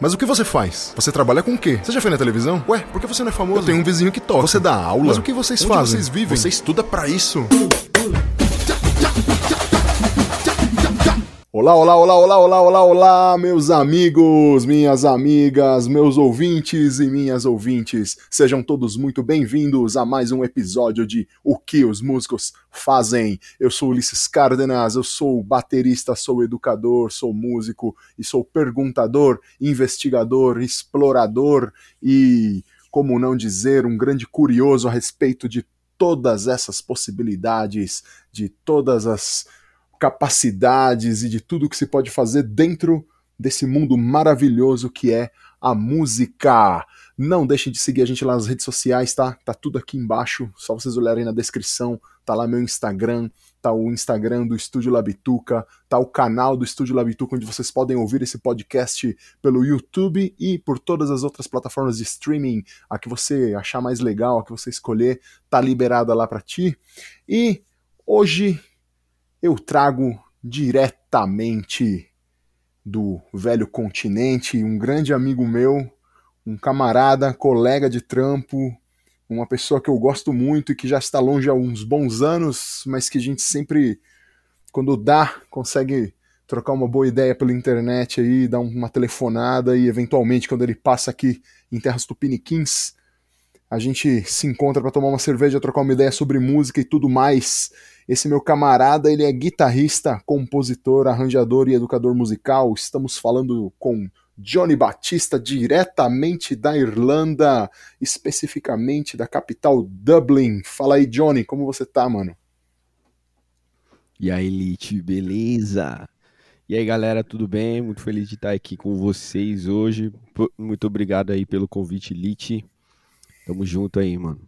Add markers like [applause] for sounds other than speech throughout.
Mas o que você faz? Você trabalha com o quê? Você já foi na televisão? Ué, por que você não é famoso? Eu tenho um vizinho que toca. Você dá aula? Mas o que vocês Onde fazem? vocês vivem? Você estuda pra isso? Olá, olá, olá, olá, olá, olá, olá, meus amigos, minhas amigas, meus ouvintes e minhas ouvintes. Sejam todos muito bem-vindos a mais um episódio de O que os músicos fazem. Eu sou Ulisses Cárdenas, eu sou baterista, sou educador, sou músico e sou perguntador, investigador, explorador e, como não dizer, um grande curioso a respeito de todas essas possibilidades, de todas as capacidades e de tudo que se pode fazer dentro desse mundo maravilhoso que é a música. Não deixem de seguir a gente lá nas redes sociais, tá? Tá tudo aqui embaixo, só vocês olharem na descrição, tá lá meu Instagram, tá o Instagram do Estúdio Labituca, tá o canal do Estúdio Labituca onde vocês podem ouvir esse podcast pelo YouTube e por todas as outras plataformas de streaming, a que você achar mais legal, a que você escolher, tá liberada lá para ti. E hoje eu trago diretamente do velho continente um grande amigo meu, um camarada, colega de trampo, uma pessoa que eu gosto muito e que já está longe há uns bons anos, mas que a gente sempre, quando dá, consegue trocar uma boa ideia pela internet aí, dar uma telefonada e eventualmente quando ele passa aqui em terras tupiniquins, a gente se encontra para tomar uma cerveja, trocar uma ideia sobre música e tudo mais. Esse meu camarada, ele é guitarrista, compositor, arranjador e educador musical. Estamos falando com Johnny Batista, diretamente da Irlanda, especificamente da capital Dublin. Fala aí, Johnny, como você tá, mano? E aí, Elite, beleza? E aí, galera, tudo bem? Muito feliz de estar aqui com vocês hoje. Muito obrigado aí pelo convite, Elite. Tamo junto aí, mano.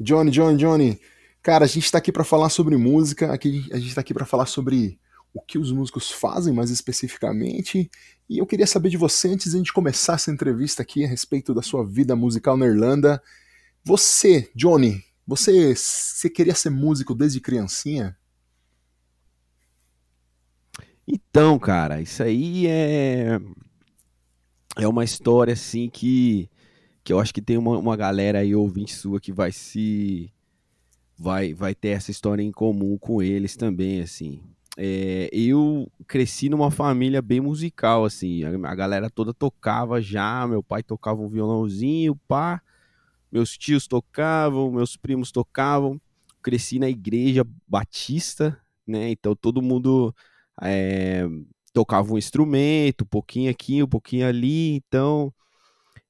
Johnny, Johnny, Johnny. Cara, a gente tá aqui para falar sobre música, aqui a gente tá aqui para falar sobre o que os músicos fazem mais especificamente. E eu queria saber de você antes de a gente começar essa entrevista aqui a respeito da sua vida musical na Irlanda. Você, Johnny, você, você queria ser músico desde criancinha? Então, cara, isso aí é é uma história assim que que eu acho que tem uma, uma galera aí ouvinte sua que vai se vai vai ter essa história em comum com eles também, assim. É, eu cresci numa família bem musical, assim. A, a galera toda tocava já, meu pai tocava um violãozinho, pá. Meus tios tocavam, meus primos tocavam. Cresci na igreja batista, né? Então todo mundo é, tocava um instrumento, um pouquinho aqui, um pouquinho ali. Então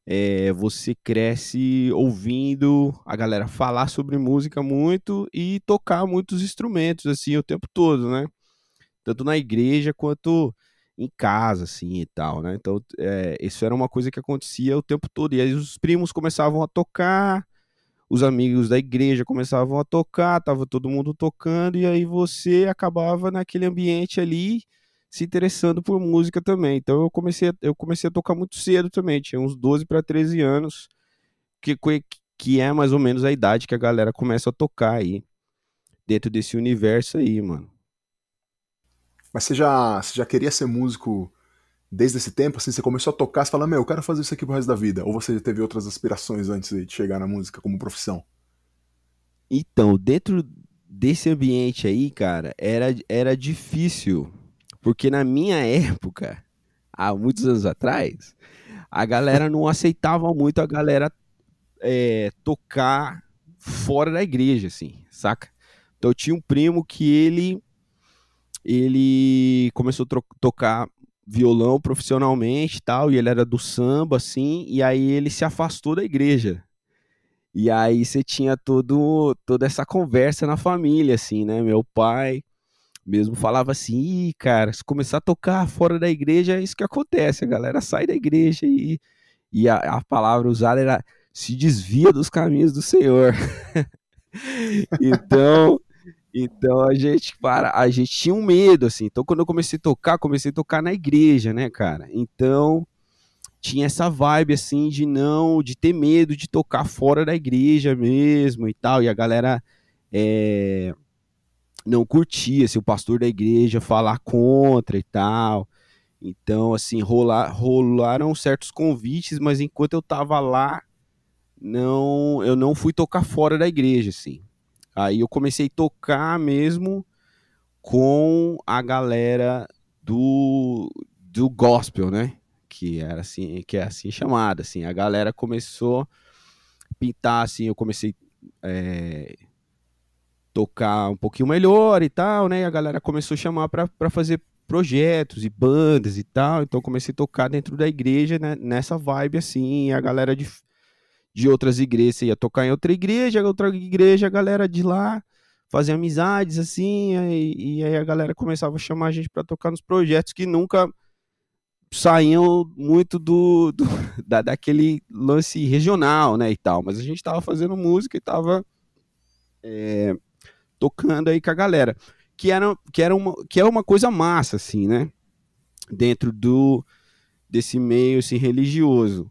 é, você cresce ouvindo a galera falar sobre música muito e tocar muitos instrumentos assim o tempo todo, né? Tanto na igreja quanto em casa, assim e tal, né? Então, é, isso era uma coisa que acontecia o tempo todo. E aí os primos começavam a tocar, os amigos da igreja começavam a tocar, tava todo mundo tocando, e aí você acabava naquele ambiente ali se interessando por música também. Então eu comecei, a- eu comecei a tocar muito cedo também, tinha uns 12 para 13 anos, que, que é mais ou menos a idade que a galera começa a tocar aí, dentro desse universo aí, mano. Mas você já, você já queria ser músico desde esse tempo? Assim, você começou a tocar, você fala, meu, eu quero fazer isso aqui pro resto da vida. Ou você já teve outras aspirações antes de chegar na música como profissão? Então, dentro desse ambiente aí, cara, era, era difícil, porque na minha época, há muitos anos atrás, a galera não aceitava muito a galera é, tocar fora da igreja, assim, saca? Então eu tinha um primo que ele ele começou a tocar violão profissionalmente tal, e ele era do samba, assim, e aí ele se afastou da igreja. E aí você tinha todo, toda essa conversa na família, assim, né? Meu pai mesmo falava assim, Ih, cara, se começar a tocar fora da igreja, é isso que acontece, a galera sai da igreja e, e a, a palavra usada era se desvia dos caminhos do Senhor. [laughs] então, então a gente para, a gente tinha um medo assim. Então quando eu comecei a tocar, comecei a tocar na igreja, né, cara? Então tinha essa vibe assim de não, de ter medo de tocar fora da igreja mesmo e tal. E a galera é, não curtia se o pastor da igreja falar contra e tal. Então, assim, rolar, rolaram certos convites, mas enquanto eu tava lá, não, eu não fui tocar fora da igreja, assim. Aí eu comecei a tocar mesmo com a galera do, do gospel, né? Que era assim, que é assim chamada, assim. A galera começou a pintar, assim, eu comecei é, tocar um pouquinho melhor e tal, né? E a galera começou a chamar para fazer projetos e bandas e tal. Então comecei a tocar dentro da igreja, né? Nessa vibe assim, a galera de, de outras igrejas ia tocar em outra igreja, outra igreja, a galera de lá fazia amizades assim, e, e aí a galera começava a chamar a gente para tocar nos projetos que nunca saíam muito do, do [laughs] da, daquele lance regional, né, e tal, mas a gente tava fazendo música e tava é, tocando aí com a galera, que era, que era uma, que é uma coisa massa, assim, né? Dentro do desse meio assim, religioso.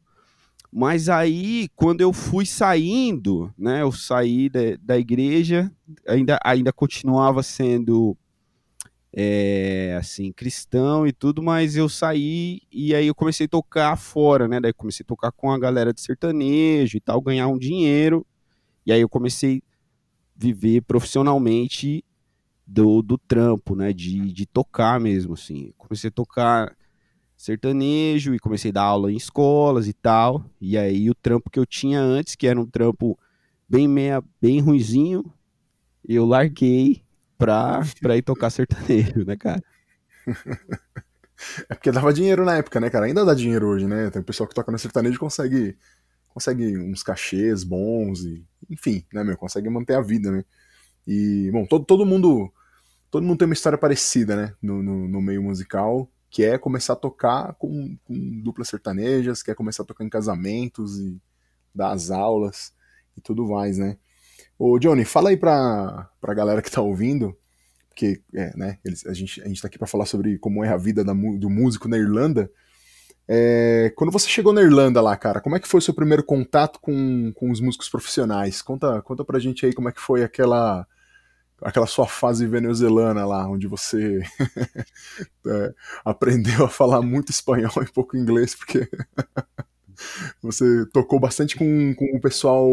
Mas aí, quando eu fui saindo, né? Eu saí da, da igreja, ainda, ainda continuava sendo é, assim, cristão e tudo, mas eu saí e aí eu comecei a tocar fora, né? Daí comecei a tocar com a galera de sertanejo e tal, ganhar um dinheiro. E aí eu comecei viver profissionalmente do, do trampo, né? De, de tocar mesmo, assim. Comecei a tocar sertanejo e comecei a dar aula em escolas e tal. E aí o trampo que eu tinha antes, que era um trampo bem meia, bem ruizinho, eu larguei pra, pra ir tocar sertanejo, né, cara? [laughs] É porque dava dinheiro na época, né, cara? Ainda dá dinheiro hoje, né? Tem pessoal que toca no sertanejo consegue consegue uns cachês bons e enfim, né, meu, consegue manter a vida, né? E, bom, todo, todo mundo todo mundo tem uma história parecida, né, no, no, no meio musical, que é começar a tocar com, com duplas sertanejas, que é começar a tocar em casamentos e dar as aulas e tudo mais, né? Ô, Johnny, fala aí pra, pra galera que tá ouvindo, porque, é, né, eles, a, gente, a gente tá aqui pra falar sobre como é a vida da, do músico na Irlanda, é, quando você chegou na Irlanda lá, cara, como é que foi o seu primeiro contato com, com os músicos profissionais? Conta, conta pra gente aí como é que foi aquela aquela sua fase venezuelana lá, onde você [laughs] é, aprendeu a falar muito espanhol e pouco inglês, porque [laughs] você tocou bastante com, com o pessoal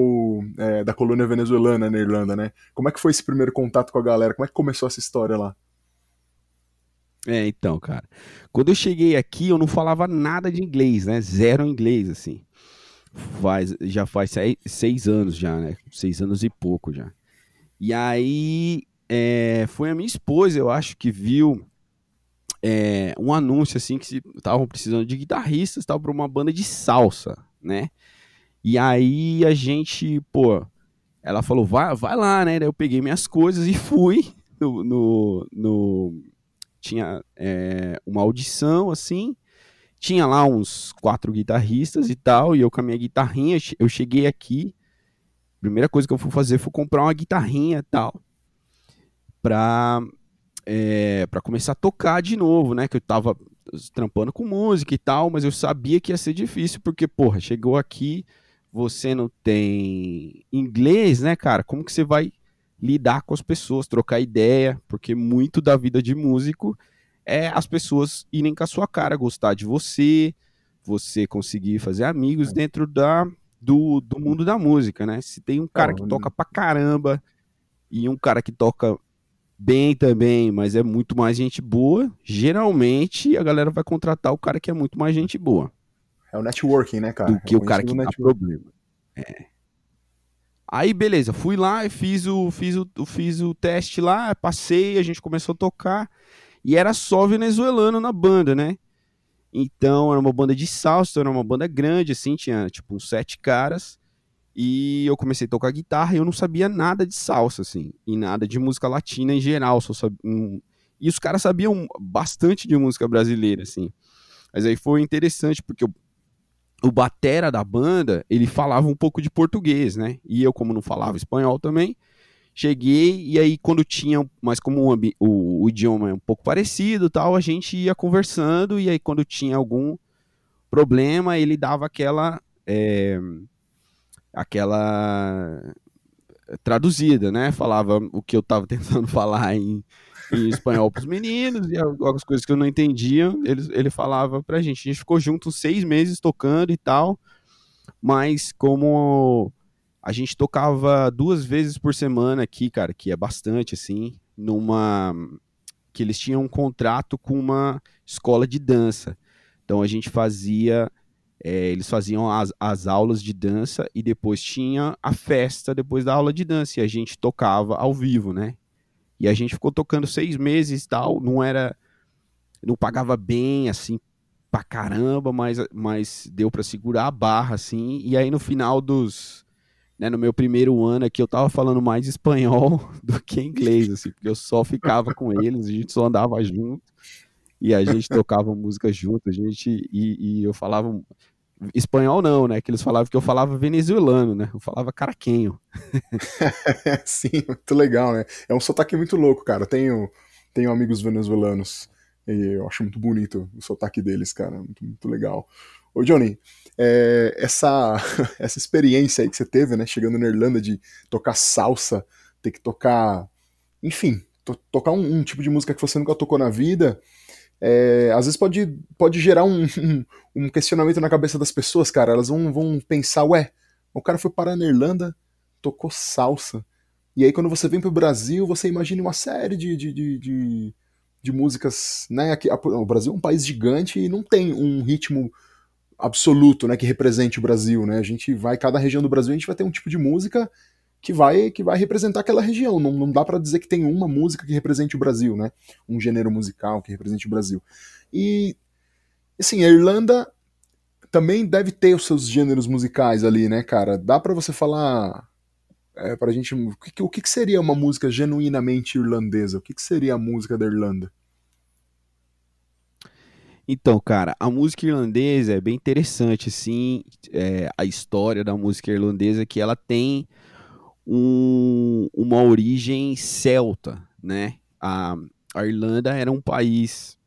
é, da colônia venezuelana na Irlanda, né? Como é que foi esse primeiro contato com a galera? Como é que começou essa história lá? É, então, cara. Quando eu cheguei aqui, eu não falava nada de inglês, né? Zero inglês, assim. Faz, já faz seis, anos já, né? Seis anos e pouco já. E aí, é, foi a minha esposa, eu acho, que viu é, um anúncio, assim, que estavam precisando de guitarristas, tal, para uma banda de salsa, né? E aí a gente, pô, ela falou, vai, vai lá, né? Daí eu peguei minhas coisas e fui no, no, no tinha é, uma audição assim, tinha lá uns quatro guitarristas e tal, e eu com a minha guitarrinha, eu cheguei aqui, primeira coisa que eu fui fazer foi comprar uma guitarrinha e tal, pra, é, pra começar a tocar de novo, né, que eu tava trampando com música e tal, mas eu sabia que ia ser difícil, porque, porra, chegou aqui, você não tem inglês, né, cara, como que você vai lidar com as pessoas, trocar ideia, porque muito da vida de músico é as pessoas irem com a sua cara, gostar de você, você conseguir fazer amigos é. dentro da, do, do mundo da música, né? Se tem um cara que toca pra caramba e um cara que toca bem também, mas é muito mais gente boa, geralmente a galera vai contratar o cara que é muito mais gente boa. É o networking, né, cara? Do que é o cara que dá problema. É. Aí, beleza, fui lá e fiz o, fiz, o, fiz o teste lá, passei, a gente começou a tocar. E era só venezuelano na banda, né? Então, era uma banda de salsa, era uma banda grande, assim, tinha tipo uns sete caras. E eu comecei a tocar guitarra e eu não sabia nada de salsa, assim, e nada de música latina em geral. Só. E os caras sabiam bastante de música brasileira, assim. Mas aí foi interessante, porque eu o batera da banda, ele falava um pouco de português, né? E eu, como não falava espanhol também, cheguei e aí quando tinha, mas como o, o, o, idioma é um pouco parecido tal, a gente ia conversando e aí quando tinha algum problema, ele dava aquela é, aquela traduzida, né? Falava o que eu estava [laughs] tentando falar em, em espanhol pros meninos, e algumas coisas que eu não entendia, ele, ele falava pra gente. A gente ficou junto seis meses tocando e tal, mas como a gente tocava duas vezes por semana aqui, cara, que é bastante, assim, numa. que eles tinham um contrato com uma escola de dança. Então a gente fazia é, eles faziam as, as aulas de dança e depois tinha a festa depois da aula de dança e a gente tocava ao vivo, né? E a gente ficou tocando seis meses e tal, não era, não pagava bem assim pra caramba, mas, mas deu para segurar a barra assim. E aí no final dos, né, no meu primeiro ano aqui eu tava falando mais espanhol [laughs] do que inglês, assim, porque eu só ficava com eles, a gente só andava junto e a gente tocava música junto, a gente e, e eu falava espanhol não, né? Que eles falavam que eu falava venezuelano, né? Eu falava caraquenho. [laughs] Sim, muito legal, né? É um sotaque muito louco, cara. Tenho, tenho amigos venezuelanos e eu acho muito bonito o sotaque deles, cara. Muito, muito legal. Ô, Johnny, é, essa, [laughs] essa experiência aí que você teve, né? Chegando na Irlanda de tocar salsa, ter que tocar. Enfim, to, tocar um, um tipo de música que você nunca tocou na vida é, às vezes pode, pode gerar um, [laughs] um, questionamento na cabeça das pessoas, cara. Elas vão, vão pensar, ué, o cara foi parar na Irlanda, tocou salsa. E aí quando você vem pro Brasil, você imagina uma série de, de, de, de, de músicas, né? Aqui, o Brasil é um país gigante e não tem um ritmo absoluto, né, que represente o Brasil, né? A gente vai, cada região do Brasil, a gente vai ter um tipo de música que vai que vai representar aquela região. Não, não dá para dizer que tem uma música que represente o Brasil, né? Um gênero musical que represente o Brasil. E assim, a Irlanda também deve ter os seus gêneros musicais ali, né, cara? Dá para você falar é, pra gente o que, o que seria uma música genuinamente irlandesa? O que, que seria a música da Irlanda? Então, cara, a música irlandesa é bem interessante, assim, é, a história da música irlandesa que ela tem um, uma origem celta, né? A, a Irlanda era um país,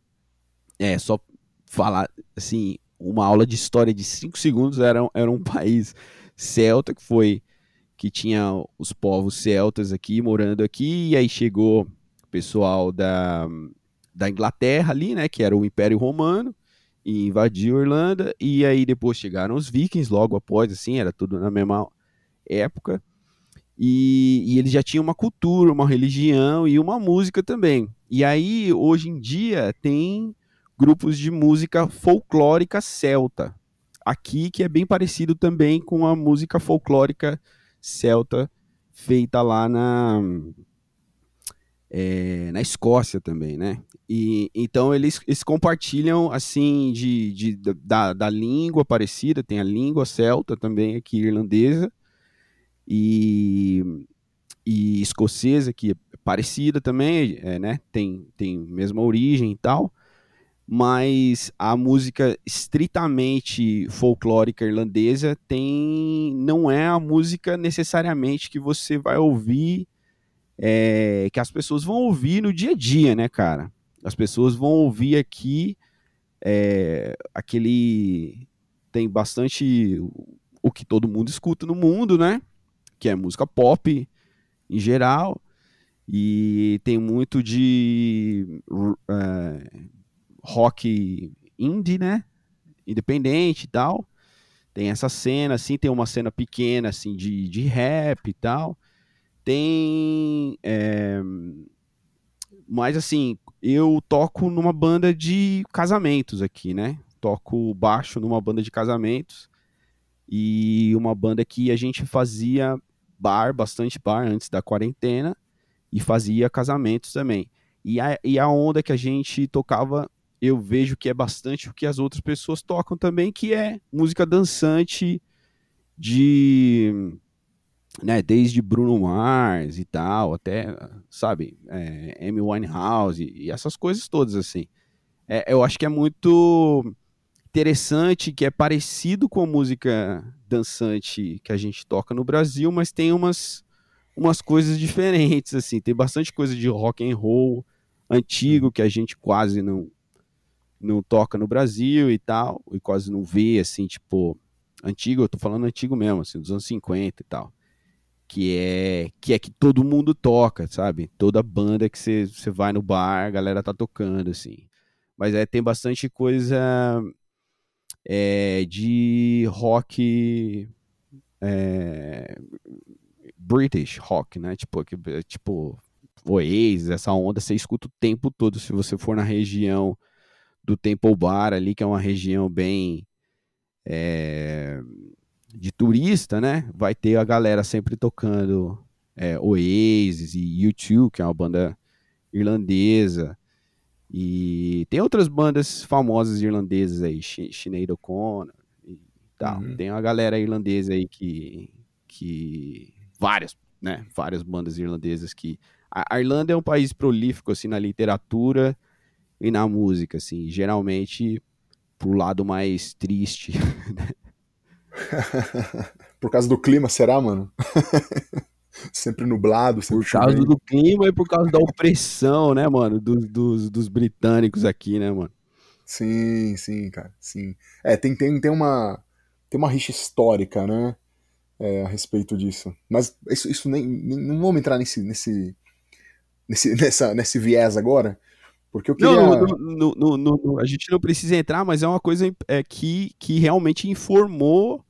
é, só falar assim, uma aula de história de cinco segundos era, era um [laughs] país celta que foi que tinha os povos celtas aqui morando aqui e aí chegou o pessoal da, da Inglaterra ali, né, que era o Império Romano e invadiu a Irlanda e aí depois chegaram os vikings logo após assim, era tudo na mesma época. E, e eles já tinham uma cultura, uma religião e uma música também. E aí, hoje em dia, tem grupos de música folclórica celta. Aqui, que é bem parecido também com a música folclórica celta feita lá na, é, na Escócia também, né? E, então eles, eles compartilham assim de, de da, da língua parecida, tem a língua celta também aqui irlandesa, e, e escocesa, que é parecida também, é, né? Tem, tem mesma origem e tal, mas a música estritamente folclórica irlandesa tem não é a música necessariamente que você vai ouvir é, que as pessoas vão ouvir no dia a dia, né, cara? As pessoas vão ouvir aqui é, aquele tem bastante o que todo mundo escuta no mundo, né? Que é música pop em geral, e tem muito de uh, rock indie, né? Independente e tal. Tem essa cena, assim, tem uma cena pequena, assim, de, de rap e tal. Tem. É... Mas, assim, eu toco numa banda de casamentos aqui, né? Toco baixo numa banda de casamentos e uma banda que a gente fazia bar, bastante bar antes da quarentena e fazia casamentos também. E a, e a onda que a gente tocava, eu vejo que é bastante o que as outras pessoas tocam também, que é música dançante de né, desde Bruno Mars e tal, até, sabe, é, Amy Winehouse e, e essas coisas todas, assim. É, eu acho que é muito interessante, que é parecido com a música dançante que a gente toca no Brasil, mas tem umas, umas coisas diferentes, assim. Tem bastante coisa de rock and roll antigo que a gente quase não não toca no Brasil e tal, e quase não vê, assim, tipo, antigo, eu tô falando antigo mesmo, assim, dos anos 50 e tal. que é que é que todo mundo toca, sabe? Toda banda que você vai no bar, a galera tá tocando, assim. Mas é, tem bastante coisa é, de rock é, British rock, né? Tipo, tipo Oasis, essa onda, você escuta o tempo todo. Se você for na região do Temple Bar ali, que é uma região bem é, de turista, né? Vai ter a galera sempre tocando é, Oasis e U2, que é uma banda irlandesa. E tem outras bandas famosas irlandesas aí, Sinead O'Connor e tal. Uhum. Tem uma galera irlandesa aí que, que várias, né? Várias bandas irlandesas que a Irlanda é um país prolífico assim na literatura e na música, assim, geralmente pro lado mais triste. [laughs] Né? [laughs] por causa do clima, será, mano? [laughs] sempre nublado, sempre Por causa chovendo. do clima e por causa da opressão, né, mano, dos, dos, dos, britânicos aqui, né, mano? Sim, sim, cara, sim. É, tem, tem, tem uma tem uma rixa histórica, né, é, a respeito disso. Mas isso, isso nem, nem, não vamos entrar nesse, nesse, nesse, [laughs] nessa, nesse viés agora, porque eu queria... Não, no, no, no, a gente não precisa entrar, mas é uma coisa é, que, que realmente informou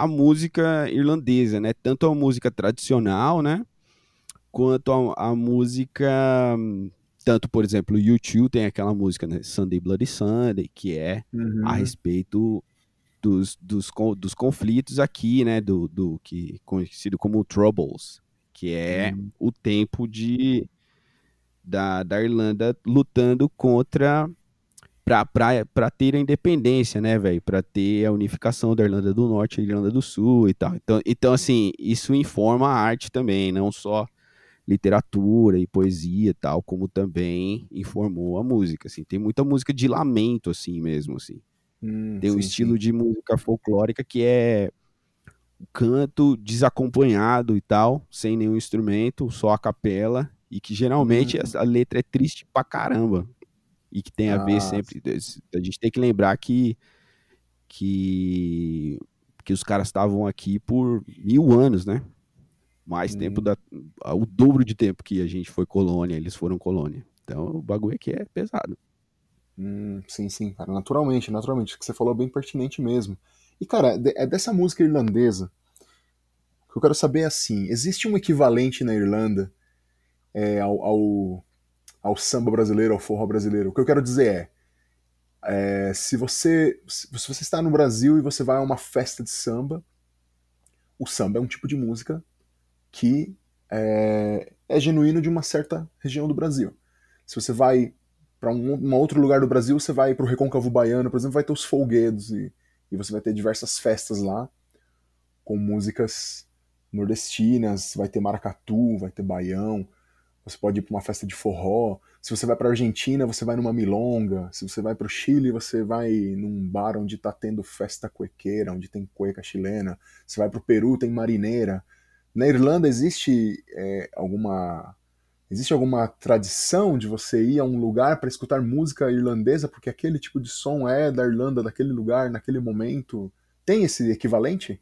a música irlandesa, né? Tanto a música tradicional, né? Quanto a, a música. Tanto, por exemplo, o YouTube tem aquela música, né? Sunday Bloody Sunday, que é uhum. a respeito dos, dos, dos conflitos aqui, né? Do, do que conhecido como Troubles, que é uhum. o tempo de da, da Irlanda lutando contra para ter a independência, né, velho? Para ter a unificação da Irlanda do Norte e Irlanda do Sul e tal. Então, então, assim, isso informa a arte também, não só literatura e poesia e tal, como também informou a música, assim. Tem muita música de lamento, assim, mesmo, assim. Hum, tem um sim, estilo sim. de música folclórica que é canto desacompanhado e tal, sem nenhum instrumento, só a capela, e que geralmente hum. a letra é triste pra caramba e que tem a ver sempre. A gente tem que lembrar que que, que os caras estavam aqui por mil anos, né? Mais hum. tempo da. o dobro de tempo que a gente foi colônia, eles foram colônia. Então o bagulho aqui é pesado. Hum, sim, sim, cara. Naturalmente, naturalmente. O que você falou é bem pertinente mesmo. E, cara, é dessa música irlandesa que eu quero saber assim: existe um equivalente na Irlanda é, ao, ao ao samba brasileiro, ao forró brasileiro. O que eu quero dizer é, é se você se você está no Brasil e você vai a uma festa de samba, o samba é um tipo de música que é, é genuíno de uma certa região do Brasil. Se você vai para um, um, outro lugar do Brasil, você vai para o Recôncavo Baiano, por exemplo, vai ter os folguedos e, e você vai ter diversas festas lá com músicas nordestinas, vai ter maracatu, vai ter baião, você pode ir para uma festa de forró. Se você vai para Argentina, você vai numa milonga. Se você vai para o Chile, você vai num bar onde está tendo festa cuequeira, onde tem cueca chilena. Você vai para o Peru, tem marineira. Na Irlanda existe é, alguma existe alguma tradição de você ir a um lugar para escutar música irlandesa porque aquele tipo de som é da Irlanda, daquele lugar, naquele momento? Tem esse equivalente?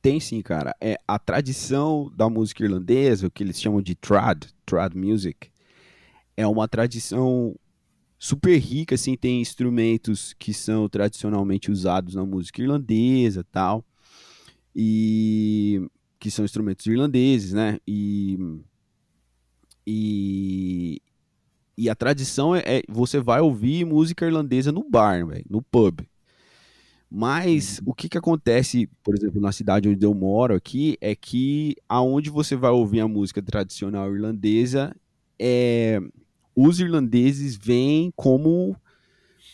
Tem sim, cara. É a tradição da música irlandesa, o que eles chamam de trad, trad music, é uma tradição super rica, assim, tem instrumentos que são tradicionalmente usados na música irlandesa, tal, e que são instrumentos irlandeses, né? E e, e a tradição é, é você vai ouvir música irlandesa no bar, véio, no pub. Mas uhum. o que, que acontece, por exemplo, na cidade onde eu moro aqui, é que aonde você vai ouvir a música tradicional irlandesa, é, os irlandeses veem como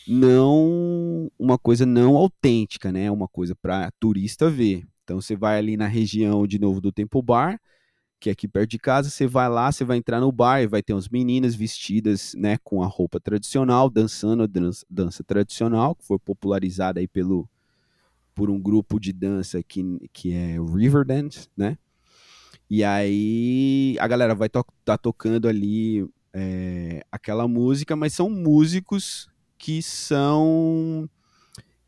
não uma coisa não autêntica, né? Uma coisa para turista ver. Então você vai ali na região de novo do Temple Bar, que é aqui perto de casa, você vai lá, você vai entrar no bar e vai ter umas meninas vestidas, né, com a roupa tradicional, dançando a dança, dança tradicional, que foi popularizada aí pelo por um grupo de dança que, que é Riverdance, né? E aí a galera vai to tá tocando ali é, aquela música, mas são músicos que são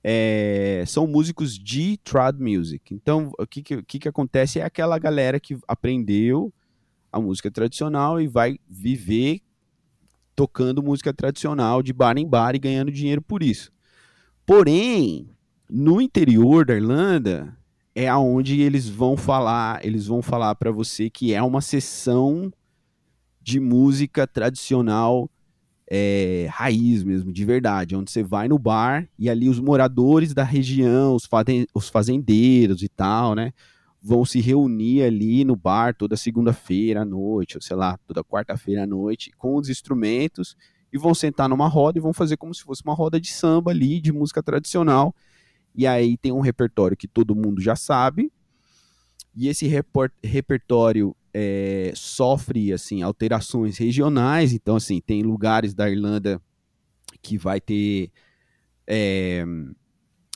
é, são músicos de trad music. Então, o que, que, que acontece é aquela galera que aprendeu a música tradicional e vai viver tocando música tradicional de bar em bar e ganhando dinheiro por isso. Porém, no interior da Irlanda é aonde eles vão falar, eles vão falar para você que é uma sessão de música tradicional é, raiz mesmo, de verdade, onde você vai no bar e ali os moradores da região, os, os fazendeiros e tal, né, vão se reunir ali no bar toda segunda-feira à noite, ou sei lá, toda quarta-feira à noite, com os instrumentos e vão sentar numa roda e vão fazer como se fosse uma roda de samba ali, de música tradicional. E aí tem um repertório que todo mundo já sabe, e esse repertório é, sofre assim alterações regionais. Então, assim, tem lugares da Irlanda que vai ter é,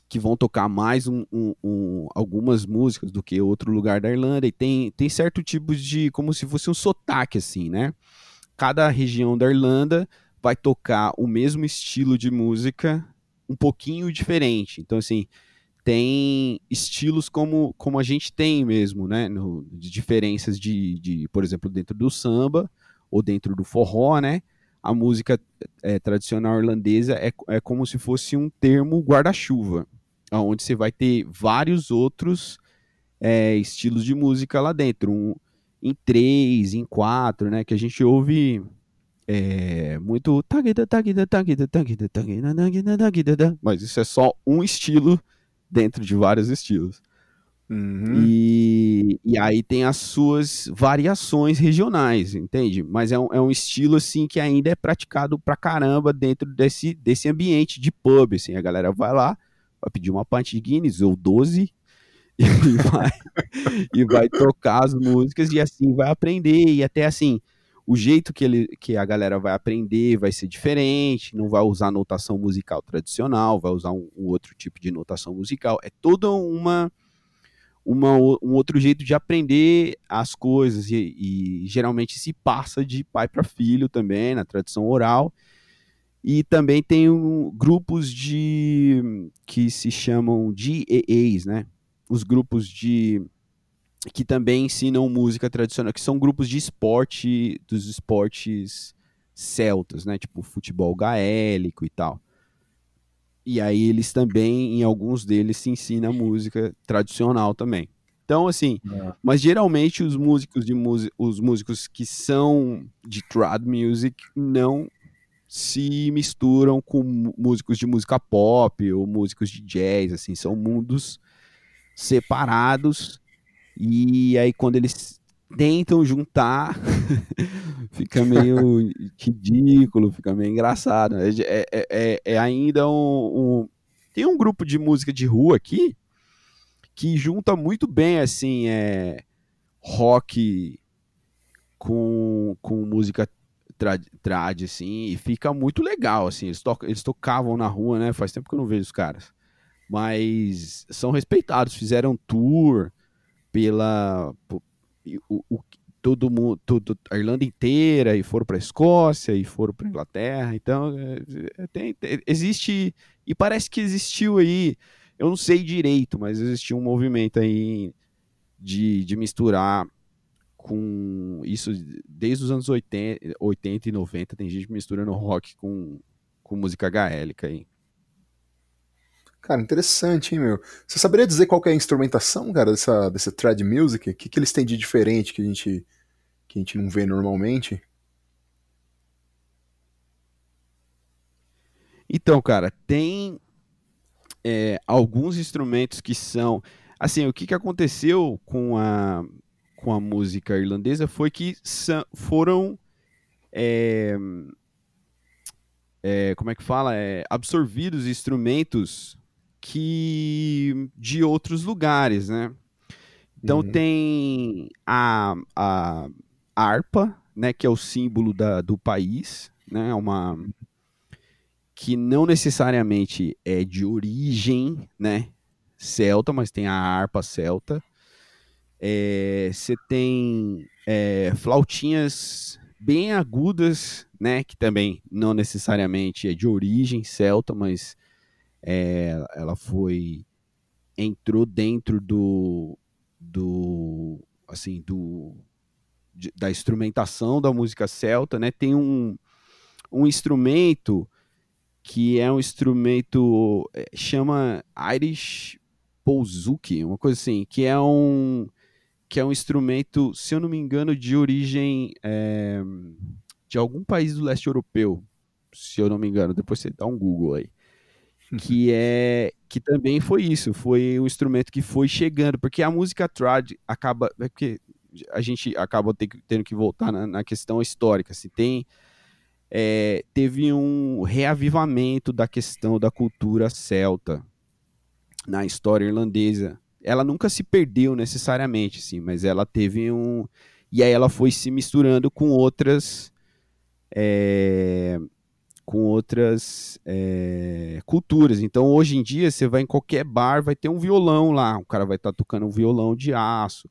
que vão tocar mais um, um, um, algumas músicas do que outro lugar da Irlanda e tem, tem certo tipo de como se fosse um sotaque assim, né? Cada região da Irlanda vai tocar o mesmo estilo de música um pouquinho diferente. Então assim, tem estilos como, como a gente tem mesmo, né? No, de diferenças de, de, por exemplo, dentro do samba ou dentro do forró, né? A música é, tradicional irlandesa é, é como se fosse um termo guarda-chuva, onde você vai ter vários outros é, estilos de música lá dentro, um, em três, em quatro, né? Que a gente ouve é, muito mas isso é só um estilo dentro de vários estilos. Uhum. E, e aí tem as suas variações regionais, entende? Mas é um, é um estilo assim que ainda é praticado pra caramba dentro desse, desse ambiente de pub. Assim, a galera vai lá, vai pedir uma pint de Guinness ou 12 [laughs] e vai, e vai tocar as músicas e assim vai aprender. E até assim, o jeito que, ele, que a galera vai aprender vai ser diferente, não vai usar notação musical tradicional, vai usar um, um outro tipo de notação musical. É toda uma, uma um outro jeito de aprender as coisas e, e geralmente se passa de pai para filho também na tradição oral. E também tem um, grupos de que se chamam de EAs, né? Os grupos de que também ensinam música tradicional, que são grupos de esporte, dos esportes celtas, né? Tipo futebol gaélico e tal. E aí eles também, em alguns deles, se ensina música tradicional também. Então, assim, é. mas geralmente os músicos de os músicos que são de trad music não se misturam com músicos de música pop ou músicos de jazz, assim, são mundos separados e aí quando eles tentam juntar, [laughs] fica meio ridículo, fica meio engraçado. É, é, é, é ainda um, um, Tem um grupo de música de rua aqui que junta muito bem, assim, é, rock com, com música trad, trad, assim, e fica muito legal, assim. Eles, to, eles tocavam na rua, né? Faz tempo que eu não vejo os caras. Mas são respeitados, fizeram tour, pela o, o, todo mundo, todo, a Irlanda inteira e foram para a Escócia e foram para Inglaterra. Então é, é, tem, existe e parece que existiu aí, eu não sei direito, mas existiu um movimento aí de, de misturar com isso desde os anos 80, 80 e 90 tem gente misturando rock com, com música gaélica aí. Cara, interessante, hein, meu? Você saberia dizer qual é a instrumentação, cara, dessa, dessa trad music? O que, que eles têm de diferente que a gente, que a gente não vê normalmente? Então, cara, tem é, alguns instrumentos que são. Assim, o que, que aconteceu com a, com a música irlandesa foi que foram. É, é, como é que fala? É, absorvidos instrumentos que de outros lugares, né? Então uhum. tem a, a harpa, né, que é o símbolo da, do país, né? É uma que não necessariamente é de origem, né, celta, mas tem a harpa celta. Você é, tem é, flautinhas bem agudas, né, que também não necessariamente é de origem celta, mas é, ela foi entrou dentro do do assim do da instrumentação da música celta, né? Tem um, um instrumento que é um instrumento é, chama Irish Bouzouki, uma coisa assim, que é um que é um instrumento, se eu não me engano, de origem é, de algum país do leste europeu, se eu não me engano. Depois você dá um Google aí que [laughs] é que também foi isso, foi um instrumento que foi chegando, porque a música trad acaba, é porque a gente acaba tendo que voltar na, na questão histórica, se assim, tem é, teve um reavivamento da questão da cultura celta na história irlandesa. Ela nunca se perdeu necessariamente, sim, mas ela teve um e aí ela foi se misturando com outras é, com outras é, culturas. Então, hoje em dia, você vai em qualquer bar, vai ter um violão lá. O cara vai estar tá tocando um violão de aço,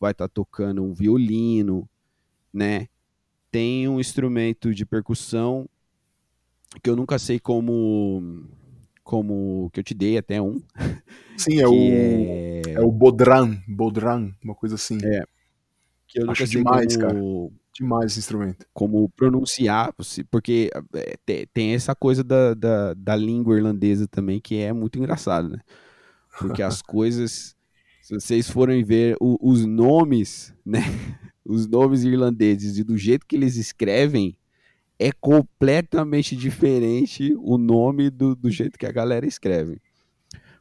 vai estar tá tocando um violino, né? Tem um instrumento de percussão que eu nunca sei como como que eu te dei até um. Sim, é [laughs] o é... é... o bodran, bodran, uma coisa assim. É. Que eu Acho demais, como... cara demais esse instrumento. Como pronunciar, porque é, tem essa coisa da, da, da, língua irlandesa também que é muito engraçado, né? Porque as [laughs] coisas, se vocês forem ver o, os nomes, né? [laughs] Os nomes irlandeses e do jeito que eles escrevem, é completamente diferente o nome do, do jeito que a galera escreve.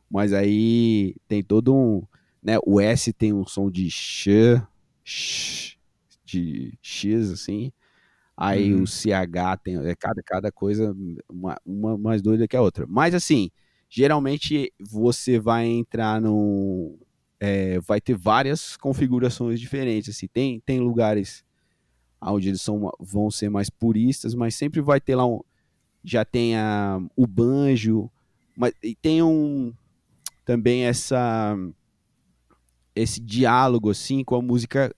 Mas aí tem todo um. Né, o S tem um som de sh, sh de X, assim. Aí uhum. o CH tem. É cada, cada coisa uma, uma mais doida que a outra. Mas assim, geralmente você vai entrar no. É, vai ter várias configurações diferentes. Assim. Tem, tem lugares onde eles são, vão ser mais puristas, mas sempre vai ter lá um. Já tem a, o banjo, mas e tem um também essa esse diálogo assim com a música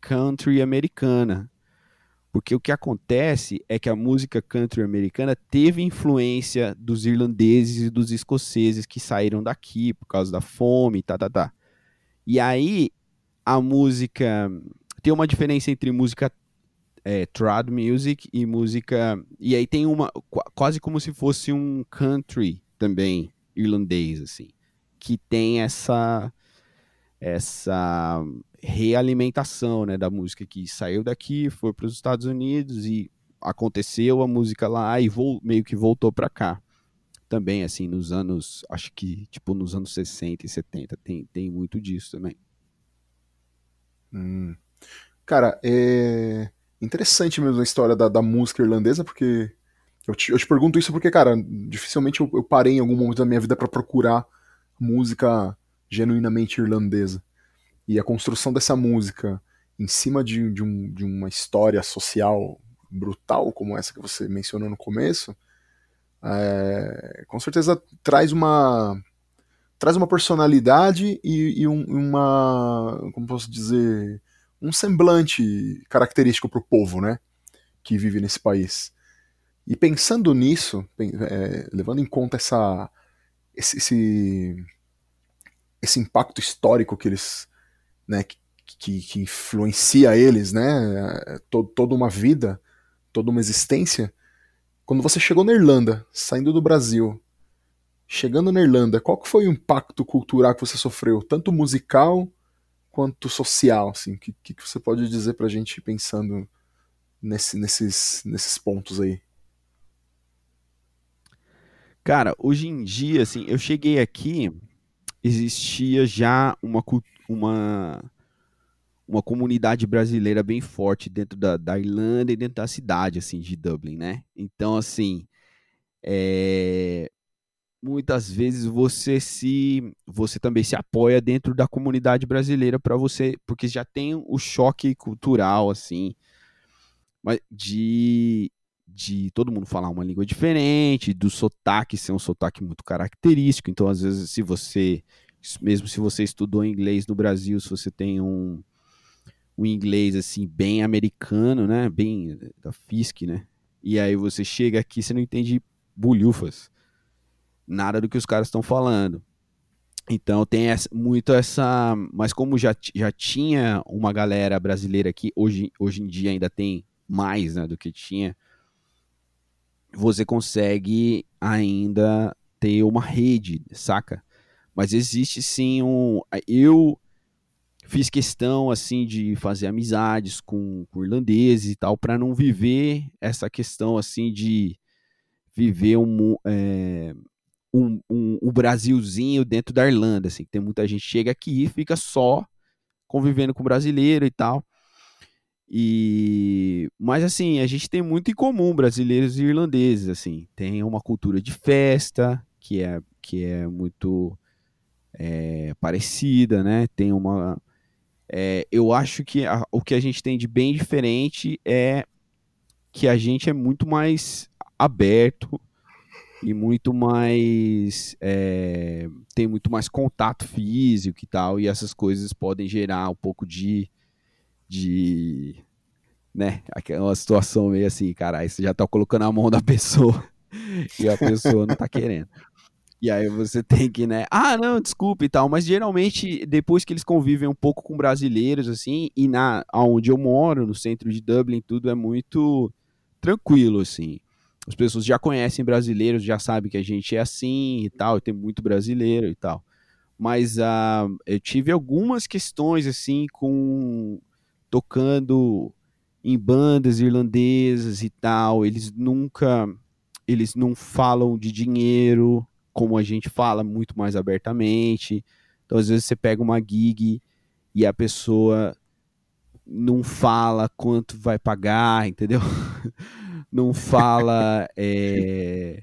country americana. Porque o que acontece é que a música country americana teve influência dos irlandeses e dos escoceses que saíram daqui por causa da fome, tá, tá, tá. E aí a música tem uma diferença entre música é, trad music e música e aí tem uma quase como se fosse um country também irlandês assim, que tem essa essa realimentação né, da música que saiu daqui, foi para os Estados Unidos e aconteceu a música lá e meio que voltou para cá. Também, assim, nos anos, acho que, tipo, nos anos 60 e 70, tem, tem muito disso também. Hum. Cara, é interessante mesmo a história da, da música irlandesa, porque eu te, eu te, pergunto isso porque, cara, dificilmente eu, eu parei em algum momento da minha vida para procurar música genuinamente irlandesa. E a construção dessa música em cima de, de, um, de uma história social brutal como essa que você mencionou no começo, é, com certeza traz uma traz uma personalidade e, e um, uma como posso dizer um semblante característico para o povo, né, que vive nesse país. E pensando nisso, é, levando em conta essa esse, esse, esse impacto histórico que eles né, que, que influencia eles, né, toda uma vida, toda uma existência. Quando você chegou na Irlanda, saindo do Brasil, chegando na Irlanda, qual que foi o impacto cultural que você sofreu, tanto musical quanto social, assim? Que, que você pode dizer pra gente pensando nesse, nesses, nesses pontos aí? Cara, hoje em dia, assim, eu cheguei aqui, existia já uma, uma, uma comunidade brasileira bem forte dentro da, da Irlanda e dentro da cidade, assim, de Dublin, né? Então, assim, é, muitas vezes você se você também se apoia dentro da comunidade brasileira para você porque já tem o choque cultural assim de de todo mundo falar uma língua diferente do sotaque ser um sotaque muito característico então às vezes se você mesmo se você estudou inglês no Brasil, se você tem um, um inglês assim bem americano, né, bem da FISC, né? E aí você chega aqui, você não entende bulhufas. nada do que os caras estão falando. Então tem essa, muito essa. Mas como já, já tinha uma galera brasileira aqui, hoje, hoje em dia ainda tem mais né, do que tinha, você consegue ainda ter uma rede, saca? Mas existe sim um. Eu fiz questão assim de fazer amizades com, com irlandeses e tal para não viver essa questão assim de viver um, é, um, um, um, Brasilzinho dentro da Irlanda assim tem muita gente chega aqui e fica só convivendo com brasileiro e tal e mas assim a gente tem muito em comum brasileiros e irlandeses assim tem uma cultura de festa que é que é muito é, parecida né? Tem uma é, eu acho que a, o que a gente tem de bem diferente é que a gente é muito mais aberto e muito mais é, tem muito mais contato físico e tal e essas coisas podem gerar um pouco de de né? Aquela situação meio assim cara você já tá colocando a mão da [laughs] pessoa e a pessoa não tá querendo e aí você [laughs] tem que, né? Ah, não, desculpe e tal. Mas geralmente, depois que eles convivem um pouco com brasileiros, assim, e na onde eu moro, no centro de Dublin, tudo é muito tranquilo, assim. As pessoas já conhecem brasileiros, já sabem que a gente é assim e tal, e tem muito brasileiro e tal. Mas uh, eu tive algumas questões, assim, com. tocando em bandas irlandesas e tal. Eles nunca. Eles não falam de dinheiro, como a gente fala muito mais abertamente. Então, às vezes, você pega uma gig e a pessoa não fala quanto vai pagar, entendeu? [laughs] não fala. É...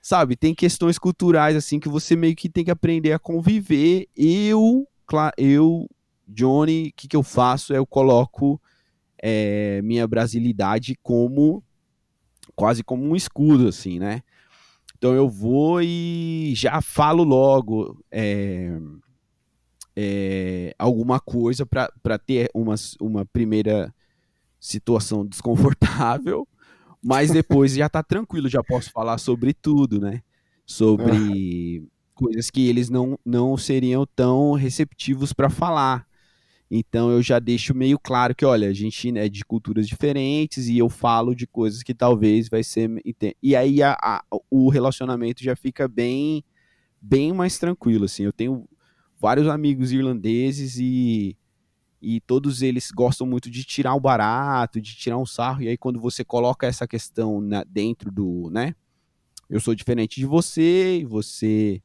Sabe, tem questões culturais assim que você meio que tem que aprender a conviver. Eu, claro, eu, Johnny, o que, que eu faço? Eu coloco é, minha brasilidade como quase como um escudo, assim, né? Então eu vou e já falo logo é, é, alguma coisa para ter uma, uma primeira situação desconfortável, mas depois já tá tranquilo, já posso falar sobre tudo, né? Sobre coisas que eles não, não seriam tão receptivos para falar. Então eu já deixo meio claro que, olha, a gente é de culturas diferentes e eu falo de coisas que talvez vai ser. E aí a, a, o relacionamento já fica bem, bem mais tranquilo. Assim. Eu tenho vários amigos irlandeses e, e todos eles gostam muito de tirar o barato, de tirar um sarro. E aí quando você coloca essa questão na, dentro do, né? Eu sou diferente de você você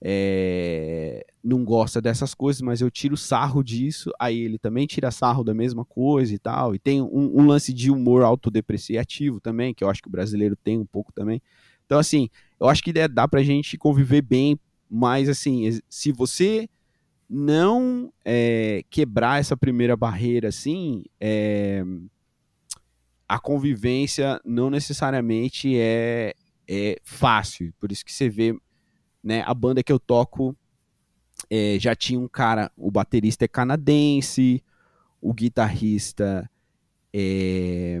é, não gosta dessas coisas, mas eu tiro sarro disso, aí ele também tira sarro da mesma coisa e tal. E tem um, um lance de humor autodepreciativo também, que eu acho que o brasileiro tem um pouco também. Então, assim, eu acho que dá pra gente conviver bem, mas assim, se você não é, quebrar essa primeira barreira, assim, é, a convivência não necessariamente é, é fácil. Por isso que você vê né? A banda que eu toco é, já tinha um cara, o baterista é canadense, o guitarrista é,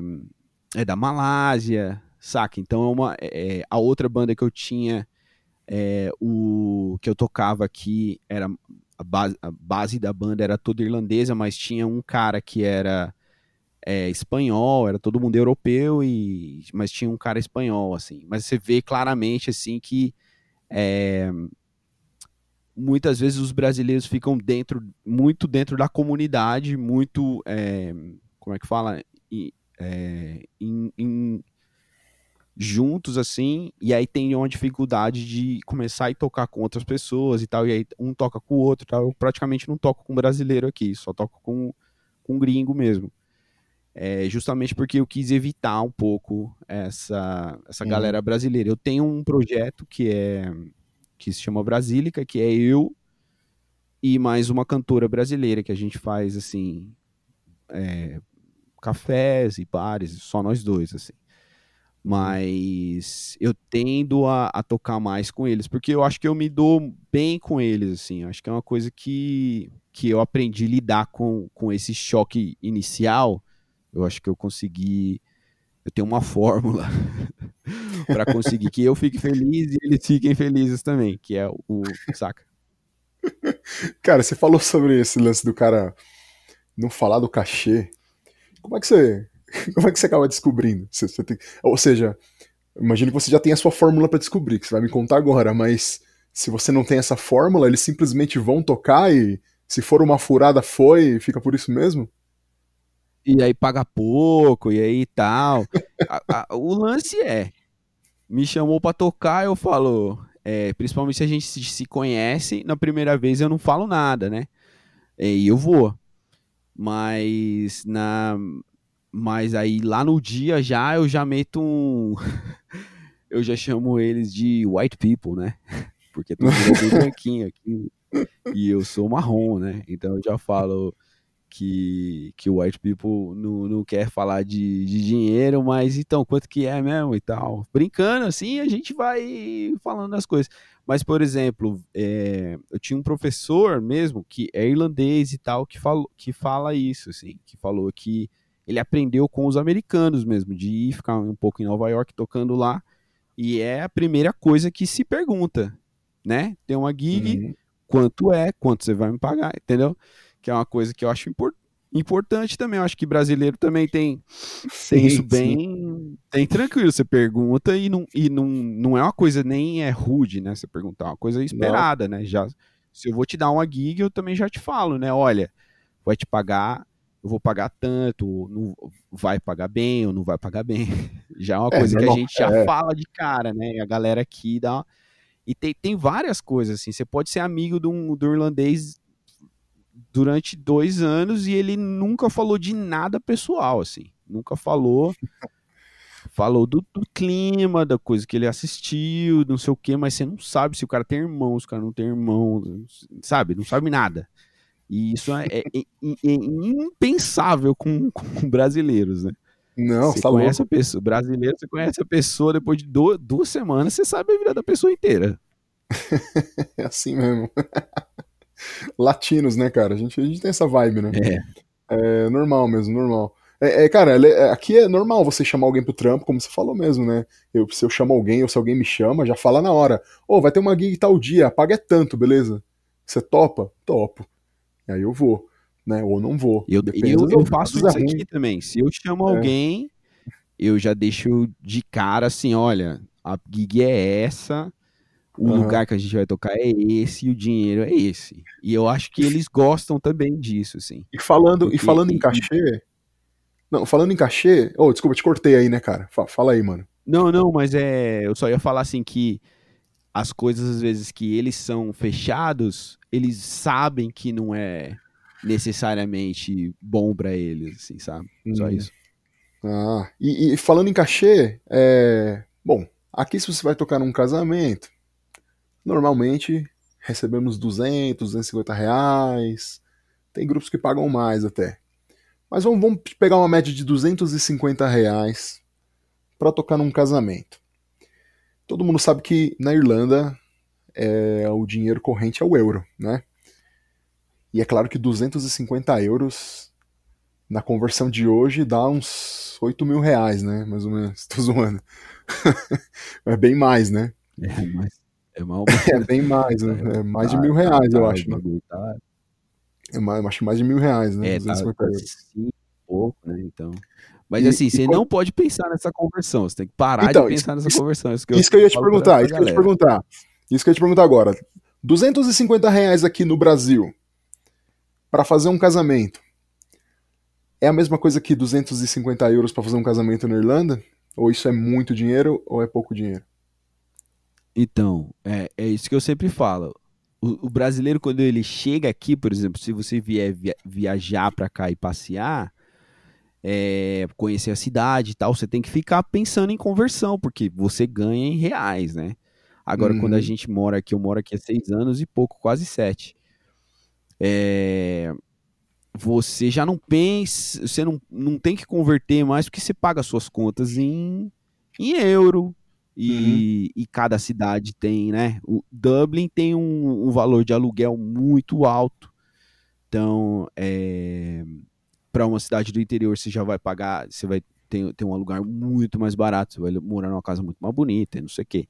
é da Malásia, saca? Então é uma é, a outra banda que eu tinha, é, o que eu tocava aqui era a base, a base da banda era toda irlandesa, mas tinha um cara que era é, espanhol, era todo mundo europeu e mas tinha um cara espanhol assim. Mas você vê claramente assim que é, muitas vezes os brasileiros ficam dentro, muito dentro da comunidade, muito, é, como é que fala, é, juntos assim, e aí tem uma dificuldade de começar a tocar com outras pessoas e tal, e aí um toca com o outro, tal. eu praticamente não toco com brasileiro aqui, só toco com, com gringo mesmo. É, justamente porque eu quis evitar um pouco essa, essa uhum. galera brasileira. Eu tenho um projeto que é que se chama Brasílica, que é eu e mais uma cantora brasileira que a gente faz assim é, cafés e bares, só nós dois assim. Mas eu tendo a, a, tocar mais com eles, porque eu acho que eu me dou bem com eles, assim. Acho que é uma coisa que, que eu aprendi a lidar com, com esse choque inicial eu acho que eu consegui eu tenho uma [laughs] fórmula [laughs] para conseguir que eu fique feliz e eles fiquem felizes também, que é o, saca? [laughs] Cara, você falou sobre esse lance do cara não falar do cachê. Como é que você, como é que você acaba descobrindo? Você, você tem, ou seja, imagino que você já tem a sua fórmula para descobrir, que você vai me contar agora, mas se você não tem essa fórmula, eles simplesmente vão tocar e se for uma furada foi, fica por isso mesmo? E aí paga pouco, e aí tal. a, a, o lance é, me chamou para tocar, eu falo, é, principalmente se a gente se, se, conhece, na primeira vez eu não falo nada, né? E eu vou. Mas na mas aí lá no dia já eu já meto um [laughs] eu já chamo eles de white people, né? Porque todo mundo é bem [laughs] branquinho aqui e eu sou marrom, né? Então eu já falo que, que o white people não, não quer falar de, de dinheiro, mas então, quanto que é mesmo e tal. Brincando assim, a gente vai falando as coisas. Mas, por exemplo, é, eu tinha um professor mesmo que é irlandês e tal, que, falou, que fala isso, assim, que falou que ele aprendeu com os americanos mesmo, de ir ficar um pouco em Nova York tocando lá, e é a primeira coisa que se pergunta, né? Tem uma gig, uhum. quanto é, quanto você vai me pagar, entendeu? Que é uma coisa que eu acho import, importante também. Eu acho que brasileiro também tem, sim, tem isso bem, tem tranquilo. Você pergunta e, não, e não, não é uma coisa nem é rude, né? Você perguntar, é uma coisa esperada, não. né? Já, se eu vou te dar uma gig, eu também já te falo, né? Olha, vai te pagar, eu vou pagar tanto, não vai pagar bem ou não vai pagar bem. [laughs] Já é uma é, coisa que a gente já é. fala de cara, né? A galera aqui dá. E tem, tem várias coisas, assim. Você pode ser amigo um, do irlandês durante dois anos e ele nunca falou de nada pessoal, assim. Nunca falou. [laughs] falou do, do, clima, da coisa que ele assistiu, não sei o que, mas você não sabe se o cara tem irmão, se o cara não tem irmão, sabe? Não sabe nada. E isso é, é, é, é impensável com, com, brasileiros, né? Não, você tá conhece louco. a pessoa, brasileiro, você conhece a pessoa depois de duas, duas semanas, você sabe a vida da pessoa inteira. [laughs] é assim mesmo. [laughs] latinos, né, cara? A gente, a gente tem essa vibe, né? É. É normal mesmo, normal. É, é cara, é, aqui é normal você chamar alguém pro trampo, como você falou mesmo, né? Eu, se eu chamo alguém ou se alguém me chama, já fala na hora. Ô, oh, vai ter uma gig tal dia, paga é tanto, beleza? Você topa? Topo. E aí eu vou, né? Ou não vou. Eu, eu, eu faço isso aqui também. Se eu chamo é. alguém, eu já deixo de cara assim, olha, a gig é essa, o uhum. lugar que a gente vai tocar é esse e o dinheiro é esse. E eu acho que eles gostam também disso, assim. E falando, Porque, e falando em cachê. Não, falando em cachê. Oh, desculpa, te cortei aí, né, cara? Fala aí, mano. Não, não, mas é. Eu só ia falar assim que as coisas, às vezes, que eles são fechados, eles sabem que não é necessariamente bom para eles, assim, sabe? Só hum. isso. Ah, e, e falando em cachê, é... bom, aqui se você vai tocar num casamento, Normalmente recebemos 200, 250 reais. Tem grupos que pagam mais até. Mas vamos, vamos pegar uma média de 250 reais para tocar num casamento. Todo mundo sabe que na Irlanda é, o dinheiro corrente é o euro, né? E é claro que 250 euros na conversão de hoje dá uns 8 mil reais, né? Mais ou menos. [laughs] Estou zoando. [laughs] é bem mais, né? É, mas é, mal... [laughs] é bem mais, né? É mais de mil reais, eu acho. Né? É mais, acho mais de mil reais, né? É, tá, assim, pouco, né? Então. Mas e, assim, você quando... não pode pensar nessa conversão, você tem que parar então, de pensar nessa isso, conversão. Isso que eu, isso que eu ia te perguntar, isso que eu ia te perguntar. Isso que eu ia te perguntar agora. 250 reais aqui no Brasil para fazer um casamento é a mesma coisa que 250 euros para fazer um casamento na Irlanda? Ou isso é muito dinheiro ou é pouco dinheiro? Então, é, é isso que eu sempre falo. O, o, brasileiro, quando ele chega aqui, por exemplo, se você vier via, viajar para cá e passear, é, conhecer a cidade e tal, você tem que ficar pensando em conversão, porque você ganha em reais, né? Agora, uhum. quando a uhum. gente mora aqui, eu moro aqui há seis anos e pouco, quase sete. É, você já não pensa, você não, não tem que converter mais, porque você paga suas contas em, em euro, e, uhum. e, cada cidade tem, né? O Dublin tem um, um valor de aluguel muito alto. Então, é, para uma cidade do interior, você já vai pagar, você vai tem, tem um lugar muito mais barato, você vai morar numa casa muito mais bonita, não sei o quê.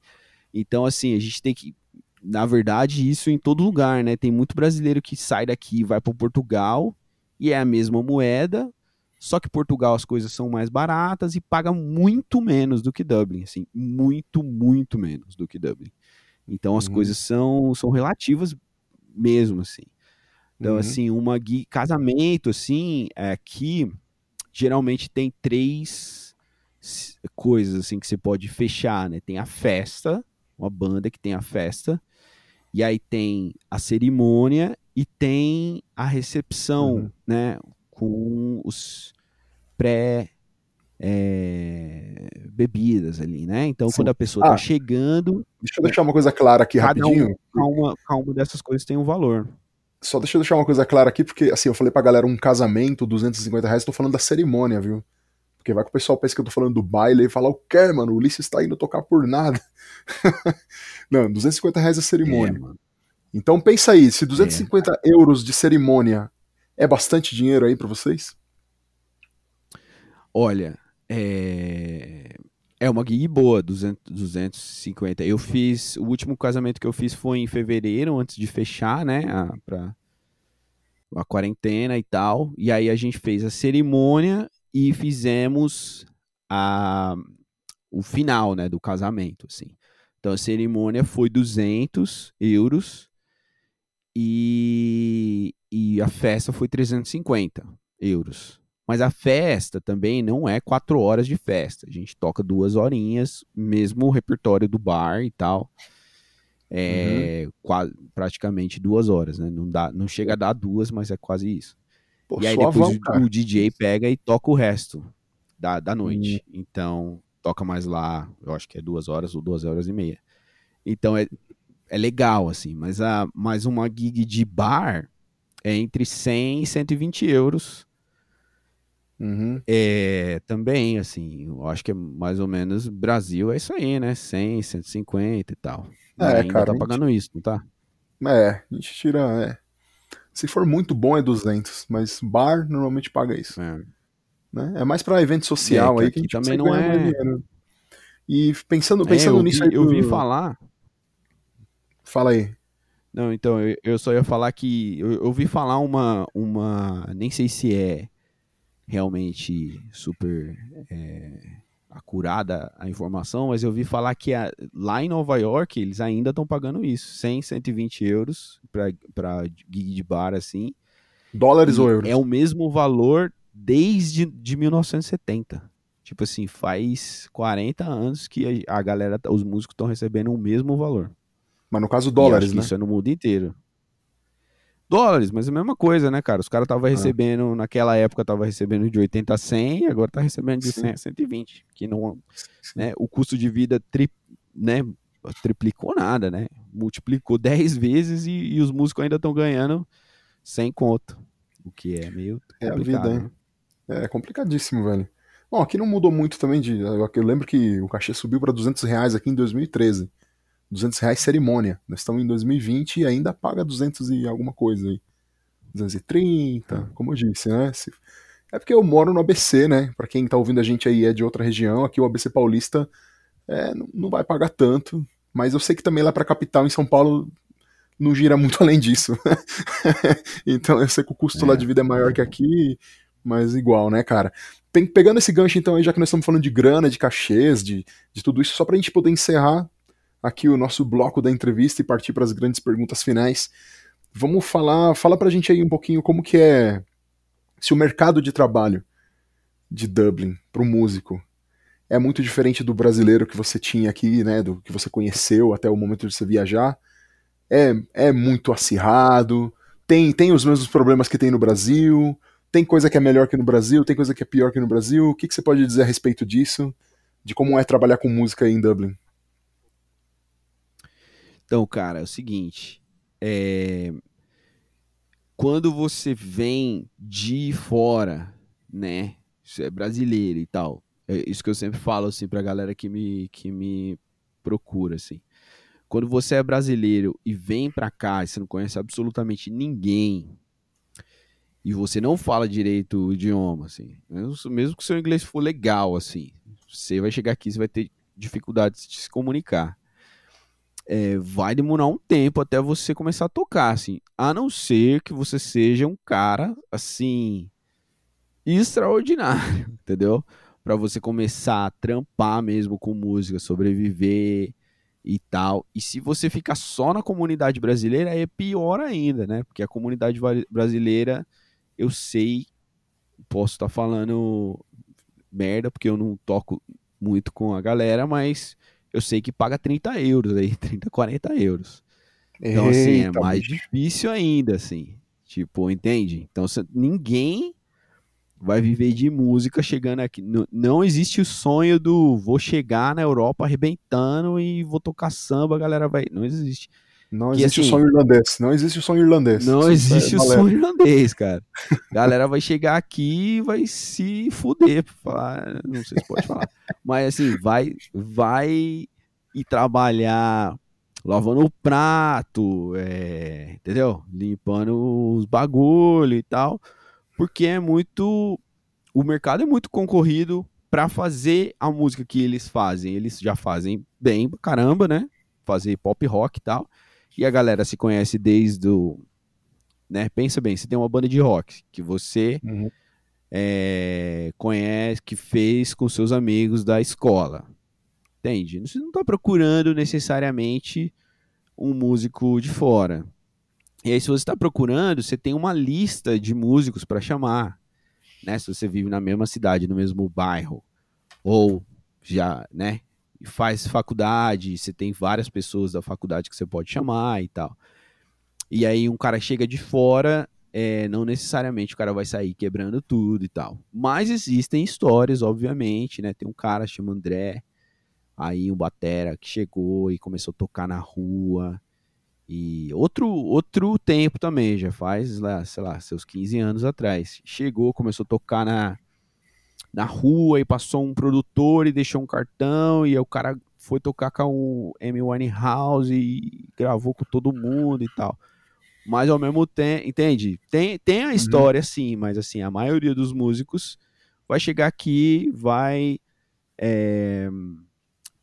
Então, assim, a gente tem que. Na verdade, isso em todo lugar, né? Tem muito brasileiro que sai daqui e vai para Portugal e é a mesma moeda, só que Portugal as coisas são mais baratas e paga muito menos do que Dublin, assim, muito, muito menos do que Dublin. Então as uhum. coisas são, são relativas mesmo, assim. Então, uhum. assim, uma guia, casamento, assim, aqui geralmente tem três coisas, assim, que você pode fechar, né? Tem a festa, uma banda que tem a festa, e aí tem a cerimônia e tem a recepção, uhum. né? Com os pré é, bebidas ali, né? Então, Sim. quando a pessoa está ah, chegando. Deixa eu deixar uma coisa clara aqui rapidinho. Cada, uma, dessas coisas tem um valor. Só deixa eu deixar uma coisa clara aqui, porque assim, eu falei pra galera um casamento, 250 reais, tô falando da cerimônia, viu? Porque vai que o pessoal pensa que eu tô falando do baile e fala, o quê, mano? O Ulisses tá indo tocar por nada. [laughs] Não, 250 reais a cerimônia. É, então pensa aí, se 250 é. euros de cerimônia é bastante dinheiro aí para vocês? Olha, é... é uma gig boa, 200, 250. Eu fiz, o último casamento que eu fiz foi em fevereiro, antes de fechar, né, a, pra, a quarentena e tal. E aí a gente fez a cerimônia e fizemos a, o final, né, do casamento, assim. Então a cerimônia foi 200 euros e, e a festa foi 350 euros. Mas a festa também não é quatro horas de festa. A gente toca duas horinhas, mesmo o repertório do bar e tal. É uhum. quase, praticamente duas horas, né? Não, dá, não chega a dar duas, mas é quase isso. Pô, e aí depois o, o, DJ pega e toca o resto da, da noite. Uhum. Então, toca mais lá, eu acho que é duas horas ou duas horas e meia. Então é, é legal, assim, mas, a, mas uma gig de bar é entre 100 e 120 euros Uhum. É, também, assim, eu acho que é mais ou menos Brasil é isso aí, né? 100, 150 e tal. É, ainda cara, tá pagando gente... isso, não tá? É, a gente tira. É. Se for muito bom é 200, mas bar normalmente paga isso. É, né? é mais pra evento social é, aí que, a gente também não é. E pensando, é, pensando nisso vi, aí. Eu vi falar. Fala aí. Não, então, eu, eu só ia falar que. Eu, eu ouvi falar uma, uma. Nem sei se é realmente super é, acurada a informação, mas eu vi falar que a, lá em Nova York eles ainda estão pagando isso, 100, 120 euros para gig de bar assim. Dólares ou euros? É o mesmo valor desde de 1970. Tipo assim, faz 40 anos que a, a galera, os músicos estão recebendo o mesmo valor. Mas no caso dólares, né? Isso é no mundo inteiro dólares, mas é a mesma coisa, né, cara? Os caras estavam ah. recebendo, naquela época, estavam recebendo de 80 a 100, agora tá recebendo de Sim. 100 a 120. Que não, né, o custo de vida tri, né, triplicou nada, né? Multiplicou 10 vezes e, e os músicos ainda estão ganhando sem conto. O que é meio complicado. É a vida, hein? Né? É complicadíssimo, velho. Bom, aqui não mudou muito também de. Eu lembro que o cachê subiu para 200 reais aqui em 2013. 200 reais cerimônia. Nós estamos em 2020 e ainda paga 200 e alguma coisa aí. 230, é. como eu disse, né? É porque eu moro no ABC, né? Para quem tá ouvindo a gente aí é de outra região, aqui o ABC Paulista é, não vai pagar tanto, mas eu sei que também lá para capital em São Paulo não gira muito [laughs] além disso. [laughs] então eu sei que o custo é. lá de vida é maior que aqui, mas igual, né, cara? Pegando esse gancho então aí, já que nós estamos falando de grana, de cachês, de, de tudo isso, só pra gente poder encerrar aqui o nosso bloco da entrevista e partir para as grandes perguntas finais. Vamos falar, fala pra gente aí um pouquinho como que é se o mercado de trabalho de Dublin para o músico é muito diferente do brasileiro que você tinha aqui, né, do que você conheceu até o momento de você viajar. É, é muito acirrado, tem, tem os mesmos problemas que tem no Brasil, tem coisa que é melhor que no Brasil, tem coisa que é pior que no Brasil. O que, que você pode dizer a respeito disso? De como é trabalhar com música em Dublin? Então, cara, é o seguinte. É... Quando você vem de fora, né? Você é brasileiro e tal. É isso que eu sempre falo, assim, pra galera que me, que me procura, assim. Quando você é brasileiro e vem pra cá e você não conhece absolutamente ninguém, e você não fala direito o idioma, assim, mesmo, que seu inglês for legal, assim, você vai chegar aqui, você vai ter dificuldade de se comunicar. É, vai demorar um tempo até você começar a tocar, assim, a não ser que você seja um cara, assim, extraordinário, [laughs] entendeu? Para você começar a trampar mesmo com música, sobreviver e tal. E se você ficar só na comunidade brasileira, é pior ainda, né? Porque a comunidade brasileira eu sei, posso estar tá falando merda, porque eu não toco muito com a galera, mas eu sei que paga 30 euros aí, [laughs] 30, 40 euros. Então, Eita, assim, é mais bicho. difícil ainda, assim. Tipo, entende? Então, ninguém vai viver de música chegando aqui. Não, não existe o sonho do vou chegar na Europa arrebentando e vou tocar samba, a galera vai. Não existe. Não que, existe assim, o sonho irlandês. Não existe o sonho irlandês. Não Isso existe é o sonho irlandês, cara. Galera vai chegar aqui e vai se fuder. Falar, não sei se pode falar. Mas assim, vai, vai e trabalhar lavando o prato, é, entendeu? Limpando os bagulho e tal. Porque é muito. O mercado é muito concorrido para fazer a música que eles fazem. Eles já fazem bem caramba, né? Fazer pop rock e tal e a galera se conhece desde o. Né? Pensa bem, você tem uma banda de rock que você uhum. é, conhece, que fez com seus amigos da escola. Entende? Você não está procurando necessariamente um músico de fora. E aí, se você está procurando, você tem uma lista de músicos para chamar. Né? Se você vive na mesma cidade, no mesmo bairro, ou já, né? Faz faculdade, você tem várias pessoas da faculdade que você pode chamar e tal. E aí um cara chega de fora, é, não necessariamente o cara vai sair quebrando tudo e tal. Mas existem histórias, obviamente, né? Tem um cara chamado André, aí um batera que chegou e começou a tocar na rua. E outro outro tempo também, já faz, sei lá, seus 15 anos atrás. Chegou, começou a tocar na na rua e passou um produtor e deixou um cartão e o cara foi tocar com o Amy Winehouse e gravou com todo mundo e tal. Mas ao mesmo tempo, entende? Tem, tem a uhum. história, uhum. sim, mas assim, a maioria dos músicos vai chegar aqui, vai é,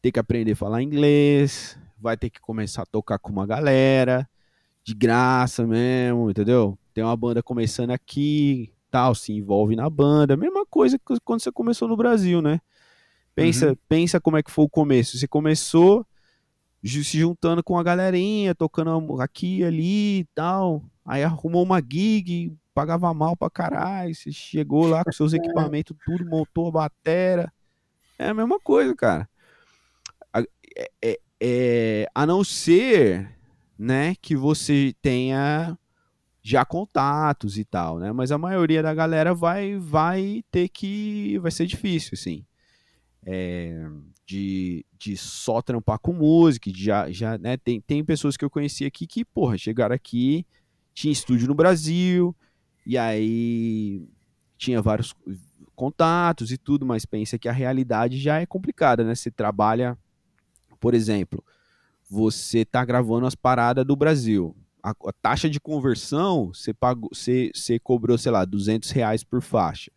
ter que aprender a falar inglês, vai ter que começar a tocar com uma galera, de graça mesmo, entendeu? Tem uma banda começando aqui, tal, se envolve na banda. Mesma coisa que quando você começou no Brasil, né? Pensa, uhum. pensa como é que foi o começo. Você começou se juntando com a galerinha, tocando aqui ali e tal. Aí arrumou uma gig, pagava mal pra caralho. Você chegou lá com seus [laughs] é. equipamentos, tudo, montou a batera. É a mesma coisa, cara. É, é, é, a não ser, né, que você tenha já contatos e tal, né? Mas a maioria da galera vai vai ter que vai ser difícil, assim, é, de, de só trampar com música, de já já né? Tem, tem pessoas que eu conheci aqui que porra chegaram aqui tinha estúdio no Brasil e aí tinha vários contatos e tudo, mas pensa que a realidade já é complicada, né? Você trabalha, por exemplo, você tá gravando as paradas do Brasil a, a taxa de conversão, você, pagou, você, você cobrou, sei lá, 200 reais por faixa.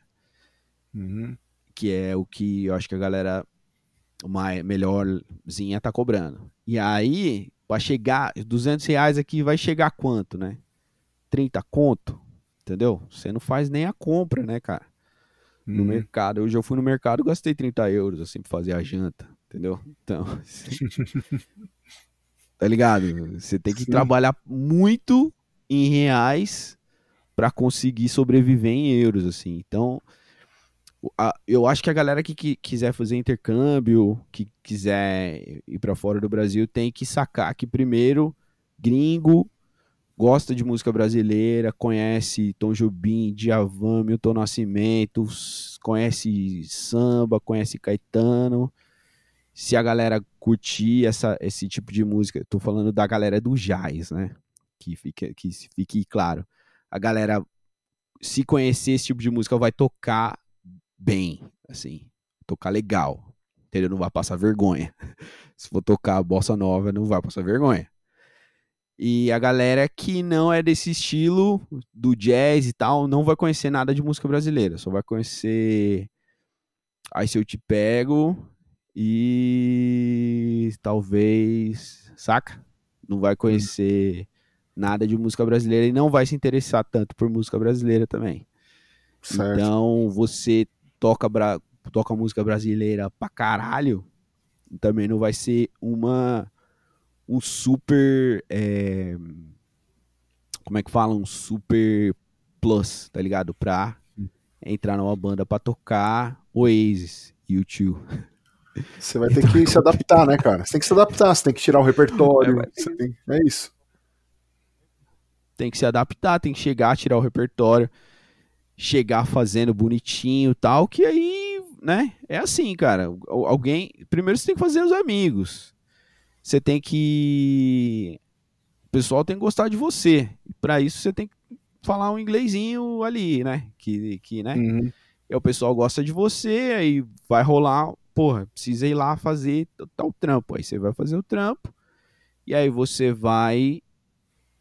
Uhum. Que é o que eu acho que a galera mais, melhorzinha tá cobrando. E aí, para chegar, 200 reais aqui vai chegar quanto, né? 30 conto, entendeu? Você não faz nem a compra, né, cara? No uhum. mercado. Hoje eu fui no mercado gastei 30 euros, assim, pra fazer a janta, entendeu? Então, assim, [laughs] [laughs] Tá ligado? Você tem que Sim. trabalhar muito em reais para conseguir sobreviver em euros, assim. Então, a, eu acho que a galera que, que, quiser fazer intercâmbio, que quiser ir para fora do Brasil, tem que sacar que primeiro, gringo, gosta de música brasileira, conhece Tom Jobim, Djavan, Milton Nascimento, conhece samba, conhece Caetano, se a galera curtir essa, esse tipo de música, tô falando da galera do jazz, né? Que fique, que fique claro. A galera, se conhecer esse tipo de música, vai tocar bem, assim, tocar legal, entendeu? Não vai passar vergonha. [laughs] Se for tocar bossa nova, não vai passar vergonha. E a galera que não é desse estilo do jazz e tal, não vai conhecer nada de música brasileira, só vai conhecer Aí se eu te pego e talvez, saca? Não vai conhecer nada de música brasileira e não vai se interessar tanto por música brasileira também. Certo. Então, você toca, bra... toca música brasileira pra caralho, também não vai ser uma um super é... como é que fala? Um super plus, tá ligado? Pra entrar numa banda pra tocar Oasis, U2. [laughs] Você vai ter então, que se adaptar, né, cara? Você tem que se adaptar, você tem que tirar o repertório. É, tem... é isso. Tem que se adaptar, tem que chegar, tirar o repertório, chegar fazendo bonitinho tal, que aí, né? É assim, cara. Alguém. Primeiro você tem que fazer os amigos. Você tem que. O pessoal tem que gostar de você. Pra isso você tem que falar um inglesinho ali, né? Que, que né? Uhum. E o pessoal gosta de você, aí vai rolar, porra, precisa ir lá fazer tal trampo. Aí você vai fazer o trampo, e aí você vai.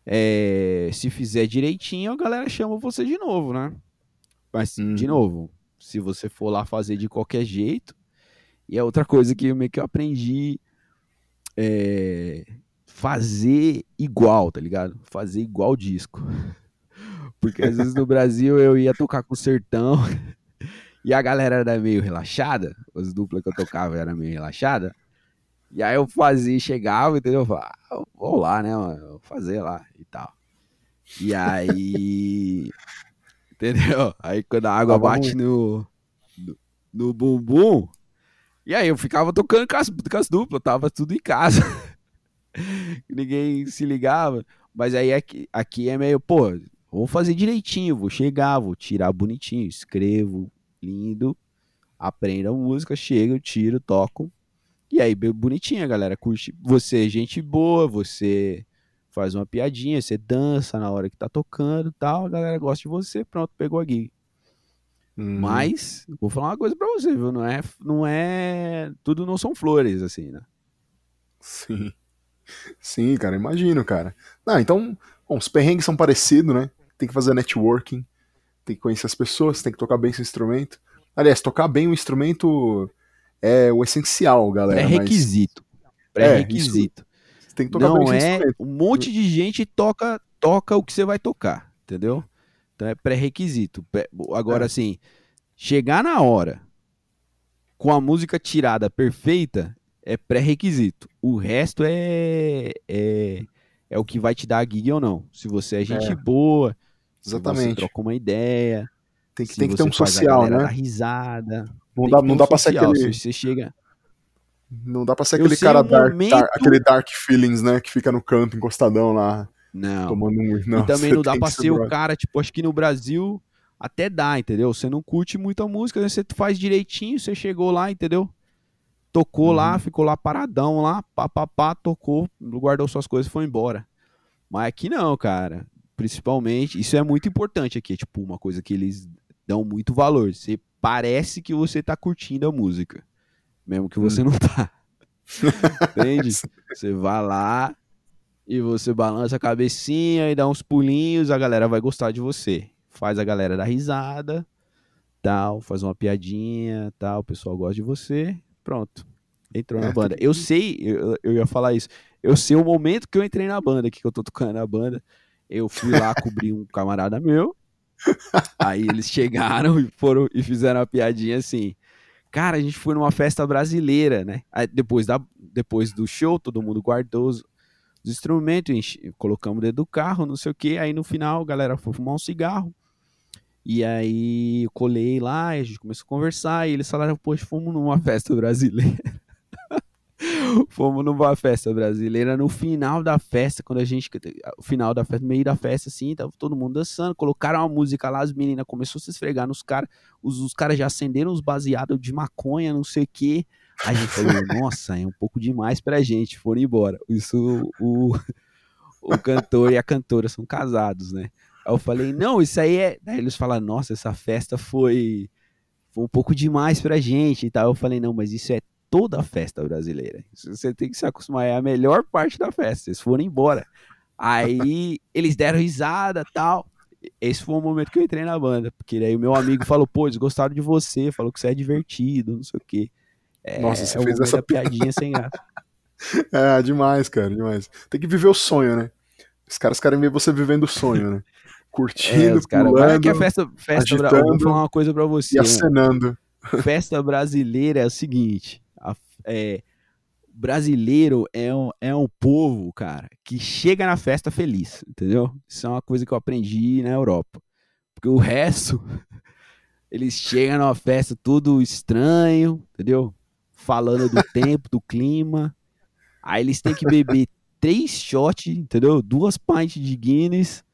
É, se fizer direitinho, a galera chama você de novo, né? Mas, uhum. de novo, se você for lá fazer de qualquer jeito, e é outra coisa que eu meio que eu aprendi. É, fazer igual, tá ligado? Fazer igual disco. [laughs] Porque às vezes no Brasil eu ia tocar com o sertão [laughs] e a galera era meio relaxada, as duplas que eu tocava era meio relaxada. E aí eu fazia, chegava, entendeu? Eu falava, ah, vou lá, né, mano? Vou fazer lá e tal. E aí. [laughs] entendeu? Aí quando a água bate no, no, no bumbum. E aí eu ficava tocando com as, com as duplas, tava tudo em casa. [laughs] Ninguém se ligava. Mas aí aqui, aqui é meio, pô, vou fazer direitinho, vou chegar, vou tirar bonitinho, escrevo, lindo, aprendo a música, chego, tiro, toco. E aí, bonitinho, a galera curte. Você é gente boa, você faz uma piadinha, você dança na hora que tá tocando tal, a galera gosta de você, pronto, pegou a gig. Hum. Mas, vou falar uma coisa pra você, viu? Não é, não é. Tudo não são flores, assim, né? Sim. Sim, cara, imagino, cara. Ah, então, bom, os perrengues são parecidos, né? Tem que fazer networking, tem que conhecer as pessoas, tem que tocar bem seu instrumento. Aliás, tocar bem o instrumento é o essencial, galera. É requisito. Pré-requisito. É, tem que tocar Não bem é instrumento. um monte de gente toca toca o que você vai tocar, entendeu? Então é pré-requisito. Agora, é. assim, chegar na hora com a música tirada perfeita é pré-requisito. O resto é, é, é o que vai te dar a gig ou não. Se você é gente é. boa, Exatamente. Você troca uma ideia. Tem que, tem que ter um social, né? risada. Não dá, não dá um pra social, ser aquele. Você chega. Não dá pra ser aquele cara dark, momento... dark, aquele dark feelings, né? Que fica no canto, encostadão lá. Não. Tomando um... não e também não dá pra ser, ser o cara, tipo, acho que no Brasil até dá, entendeu? Você não curte muita música, né? você faz direitinho, você chegou lá, entendeu? Tocou uhum. lá, ficou lá paradão lá, pá, pá, pá, tocou, guardou suas coisas e foi embora. Mas aqui não, cara principalmente, isso é muito importante aqui, é tipo uma coisa que eles dão muito valor. Você parece que você tá curtindo a música, mesmo que você hum. não tá. [laughs] Entende? Você vai lá e você balança a cabecinha e dá uns pulinhos, a galera vai gostar de você. Faz a galera dar risada, tal, faz uma piadinha, tal, o pessoal gosta de você, pronto. Entrou na é, banda. Eu sei, eu, eu ia falar isso. Eu sei o momento que eu entrei na banda, que eu tô tocando na banda. Eu fui lá cobrir um camarada meu. Aí eles chegaram e foram e fizeram uma piadinha assim. Cara, a gente foi numa festa brasileira, né? Aí depois, da, depois do show, todo mundo guardou os, os instrumentos, enche, colocamos dentro do carro, não sei o que. Aí no final, a galera foi fumar um cigarro. E aí eu colei lá, a gente começou a conversar. E eles falaram, poxa, fomos numa festa brasileira. [laughs] Fomos numa festa brasileira. No final da festa, quando a gente. O final da festa, meio da festa, assim, tava todo mundo dançando. Colocaram uma música lá, as meninas começaram a se esfregar nos caras. Os, os caras já acenderam os baseados de maconha, não sei o quê. A gente falou, [laughs] nossa, é um pouco demais pra gente. Foram embora. Isso, o, o cantor e a cantora são casados, né? Aí eu falei, não, isso aí é. Daí eles falaram, nossa, essa festa foi. Foi um pouco demais pra gente e tal. Eu falei, não, mas isso é toda a festa brasileira. Você tem que se acostumar, é a melhor parte da festa. Vocês foram embora. Aí [laughs] eles deram risada tal. Esse foi o momento que eu entrei na banda. Porque aí o meu amigo falou, pô, eles gostaram de você, falou que você é divertido, não sei o quê. É, Nossa, você é fez essa piadinha sem graça. [laughs] É, demais, cara, demais. Tem que viver o sonho, né? Os caras querem ver você vivendo o sonho, né? [laughs] É, Curtindo, os caras. pulando que a festa, festa bra- agitando Vou falar uma coisa pra você. e acenando. festa brasileira é o seguinte: é, brasileiro é um, é um povo, cara, que chega na festa feliz, entendeu? Isso é uma coisa que eu aprendi na Europa. Porque o resto, [laughs] eles chegam numa festa tudo estranho, entendeu? Falando do [laughs] tempo, do clima. Aí eles têm que beber três shots, entendeu? Duas pints de Guinness.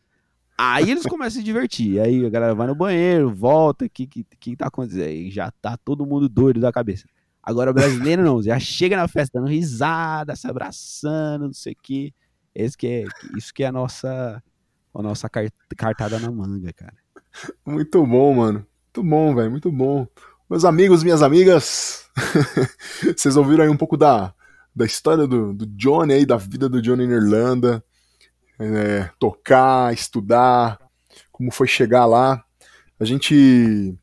Aí eles começam a se divertir. Aí a galera vai no banheiro, volta, o que, que, que tá acontecendo? Aí já tá todo mundo doido da cabeça. Agora brasileiro não, já chega na festa dando risada, se abraçando, não sei o quê. Esse que é, isso que é a nossa, a nossa car- cartada na manga, cara. Muito bom, mano. Muito bom, velho. Muito bom. Meus amigos, minhas amigas, [laughs] vocês ouviram aí um pouco da, da história do, do Johnny aí, da vida do Johnny na Irlanda. É, tocar, estudar, como foi chegar lá. A gente.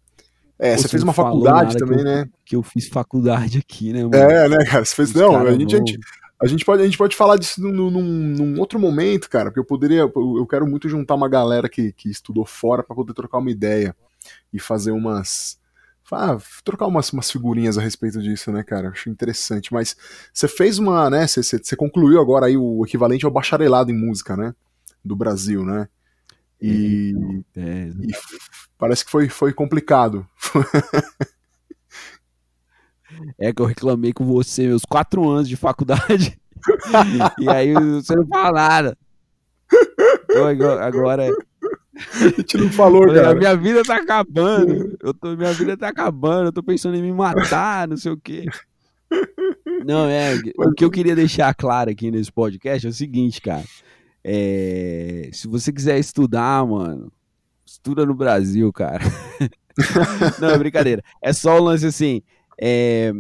É, você fez uma faculdade também, eu- né? Que eu fiz faculdade aqui, né, mano? É, né, cara? Você fez. Não, a gente, a gente, a gente pode, a gente pode falar disso num, num, num outro momento, cara, porque eu poderia, eu quero muito juntar uma galera que, que estudou fora pra poder trocar uma ideia e fazer umas, ah, trocar umas, umas figurinhas a respeito disso, né, cara? Acho interessante. Mas você fez uma, né? Você, você, concluiu agora aí o equivalente ao bacharelado em música, né? Do Brasil, né? E, É, e parece que foi, foi complicado. [laughs] É que eu reclamei com você meus quatro anos de faculdade. [laughs] e aí você não fala nada. Então, agora- agora A gente não falou, Falei, cara. minha vida tá acabando. Eu tô, minha vida tá acabando. Eu tô pensando em me matar, não sei o quê. Não, é. O que eu queria deixar claro aqui nesse podcast é o seguinte, cara. É, se você quiser estudar, mano, estuda no Brasil, cara. [laughs] Não, é brincadeira. É só o lance assim. É,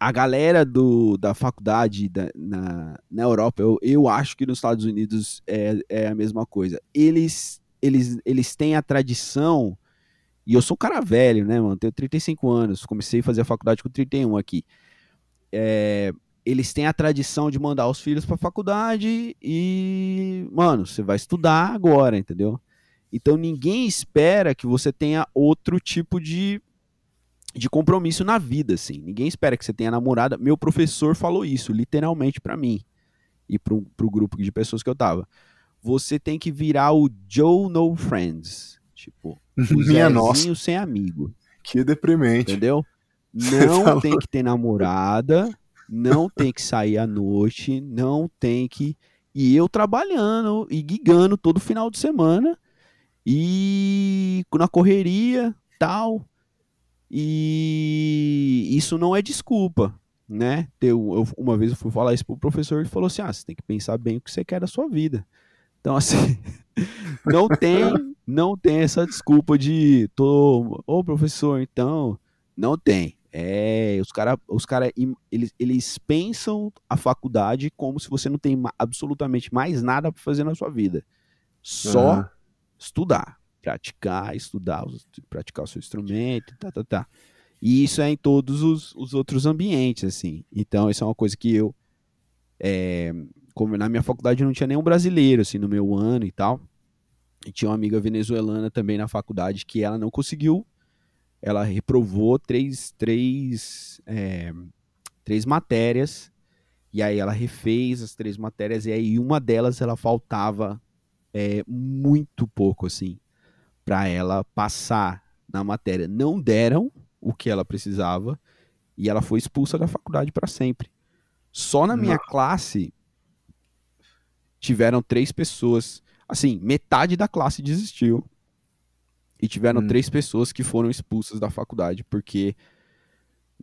a galera do, da faculdade da- na, na Europa, eu, eu acho que nos Estados Unidos é, é a mesma coisa. Eles, eles, eles têm a tradição, e eu sou um cara velho, né, mano? Tenho 35 anos, comecei a fazer a faculdade com 31 aqui. É, eles têm a tradição de mandar os filhos pra faculdade e, mano, você vai estudar agora, entendeu? Então ninguém espera que você tenha outro tipo de, de compromisso na vida, assim. Ninguém espera que você tenha namorada. Meu professor falou isso, literalmente pra mim e pro, pro grupo de pessoas que eu tava. Você tem que virar o Joe No Friends. Tipo, o [laughs] Minha nossa, sem amigo. que deprimente. Entendeu? [laughs] Não tem que ter namorada, não tem que sair à noite, não tem que. E eu trabalhando e gigando todo final de semana e na correria, tal. E isso não é desculpa, né? Eu, uma vez eu fui falar isso pro professor e ele falou assim: ah, você tem que pensar bem o que você quer da sua vida. Então, assim, [laughs] não tem, não tem essa desculpa de tô, ô professor, então, não tem. É, os caras, os cara, eles, eles pensam a faculdade como se você não tem absolutamente mais nada para fazer na sua vida. Só Aham. estudar, praticar, estudar, praticar o seu instrumento, tá, tá, tá. E isso é em todos os, os outros ambientes, assim. Então, isso é uma coisa que eu, é, como na minha faculdade não tinha nenhum brasileiro, assim, no meu ano e tal. E tinha uma amiga venezuelana também na faculdade que ela não conseguiu, ela reprovou três, três, é, três matérias, e aí ela refez as três matérias, e aí uma delas ela faltava é, muito pouco, assim, para ela passar na matéria. Não deram o que ela precisava, e ela foi expulsa da faculdade para sempre. Só na minha Nossa. classe tiveram três pessoas, assim, metade da classe desistiu. E tiveram Hum. três pessoas que foram expulsas da faculdade porque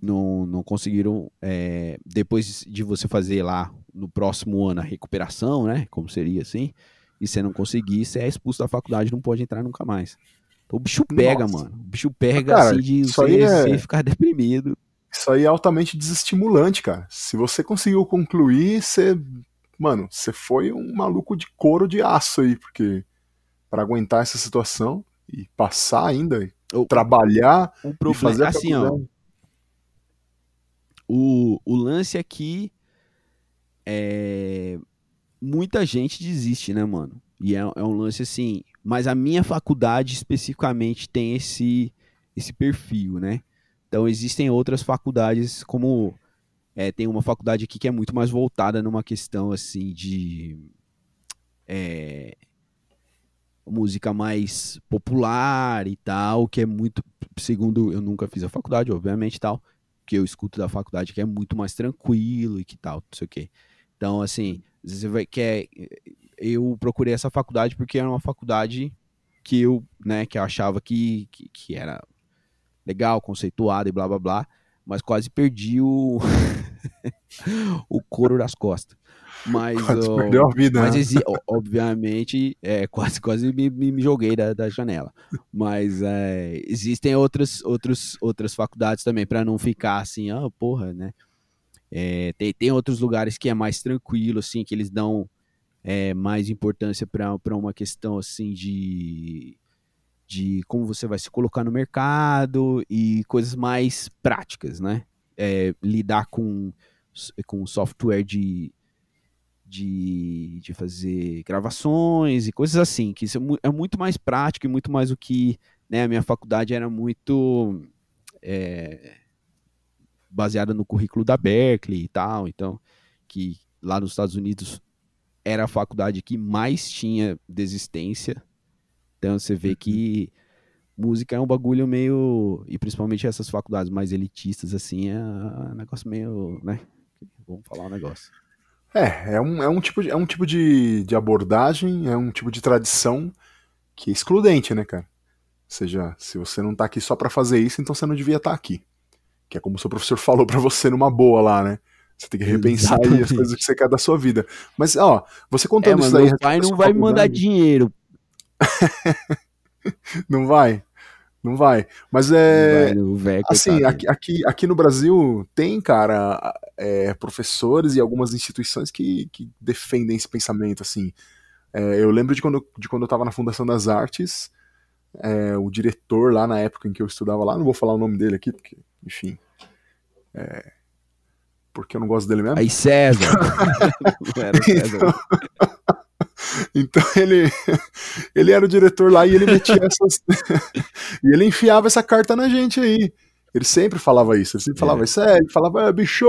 não, não conseguiram. é, depois de você fazer lá no próximo ano a recuperação, né? Como seria assim, e você não conseguir, você é expulso da faculdade, não pode entrar nunca mais. Então o bicho pega, Nossa. mano. O bicho pega Cara, assim de você, é- você ficar deprimido. Isso aí é altamente desestimulante, cara. Se você conseguiu concluir, você. mano, você foi um maluco de couro de aço aí, porque para aguentar essa situação e passar ainda, o, trabalhar o problema, e fazer assim, ó, o, o lance aqui é muita gente desiste, né, mano? E é, é um lance assim, mas a minha faculdade especificamente tem esse esse perfil, né? Então existem outras faculdades como é, tem uma faculdade aqui que é muito mais voltada numa questão assim de é, música mais popular e tal, que é muito, segundo eu nunca fiz a faculdade, obviamente tal, que eu escuto da faculdade que é muito mais tranquilo e que tal, não sei o quê. Então, assim, você vai quer eu procurei essa faculdade porque era uma faculdade que eu, né, que eu achava que, que, que era legal, conceituada e blá blá blá, mas quase perdi o [laughs] o couro das costas. Mas, quase perdeu a vida. Mas né? obviamente, é, quase, quase me, me joguei da, da janela. Mas é, existem outras, outros, outras faculdades também, para não ficar assim, ah, porra, né? É, tem, tem outros lugares que é mais tranquilo, assim, que eles dão é, mais importância para uma questão assim de, de como você vai se colocar no mercado e coisas mais práticas, né? É, lidar com, com software de, de, de fazer gravações e coisas assim, que isso é, é muito mais prático e muito mais o que né, a minha faculdade era muito é, baseada no currículo da Berkeley e tal, então que lá nos Estados Unidos era a faculdade que mais tinha desistência, então você vê que música é um bagulho meio e principalmente essas faculdades mais elitistas assim é um negócio meio, né? Vamos falar um negócio. É, é um, é um tipo, de, é um tipo de, de abordagem, é um tipo de tradição que é excludente, né, cara? Ou seja, se você não tá aqui só para fazer isso, então você não devia estar tá aqui. Que é como o seu professor [laughs] falou para você numa boa lá, né? Você tem que repensar aí as coisas que você quer da sua vida. Mas, ó, você contando é, isso aí. Meu pai não vai me mandar dinheiro. [laughs] não vai? Não vai. Mas é. Vai, assim, aqui, aqui, aqui no Brasil tem, cara, é, professores e algumas instituições que, que defendem esse pensamento, assim. É, eu lembro de quando, de quando eu estava na Fundação das Artes, é, o diretor lá na época em que eu estudava lá, não vou falar o nome dele aqui, porque, enfim. É, porque eu não gosto dele mesmo. Aí César. [laughs] César. Então, [laughs] então ele, ele era o diretor lá e ele metia essas. [laughs] e ele enfiava essa carta na gente aí. Ele sempre falava isso, ele sempre falava é. isso, é, ele falava, é, bicho,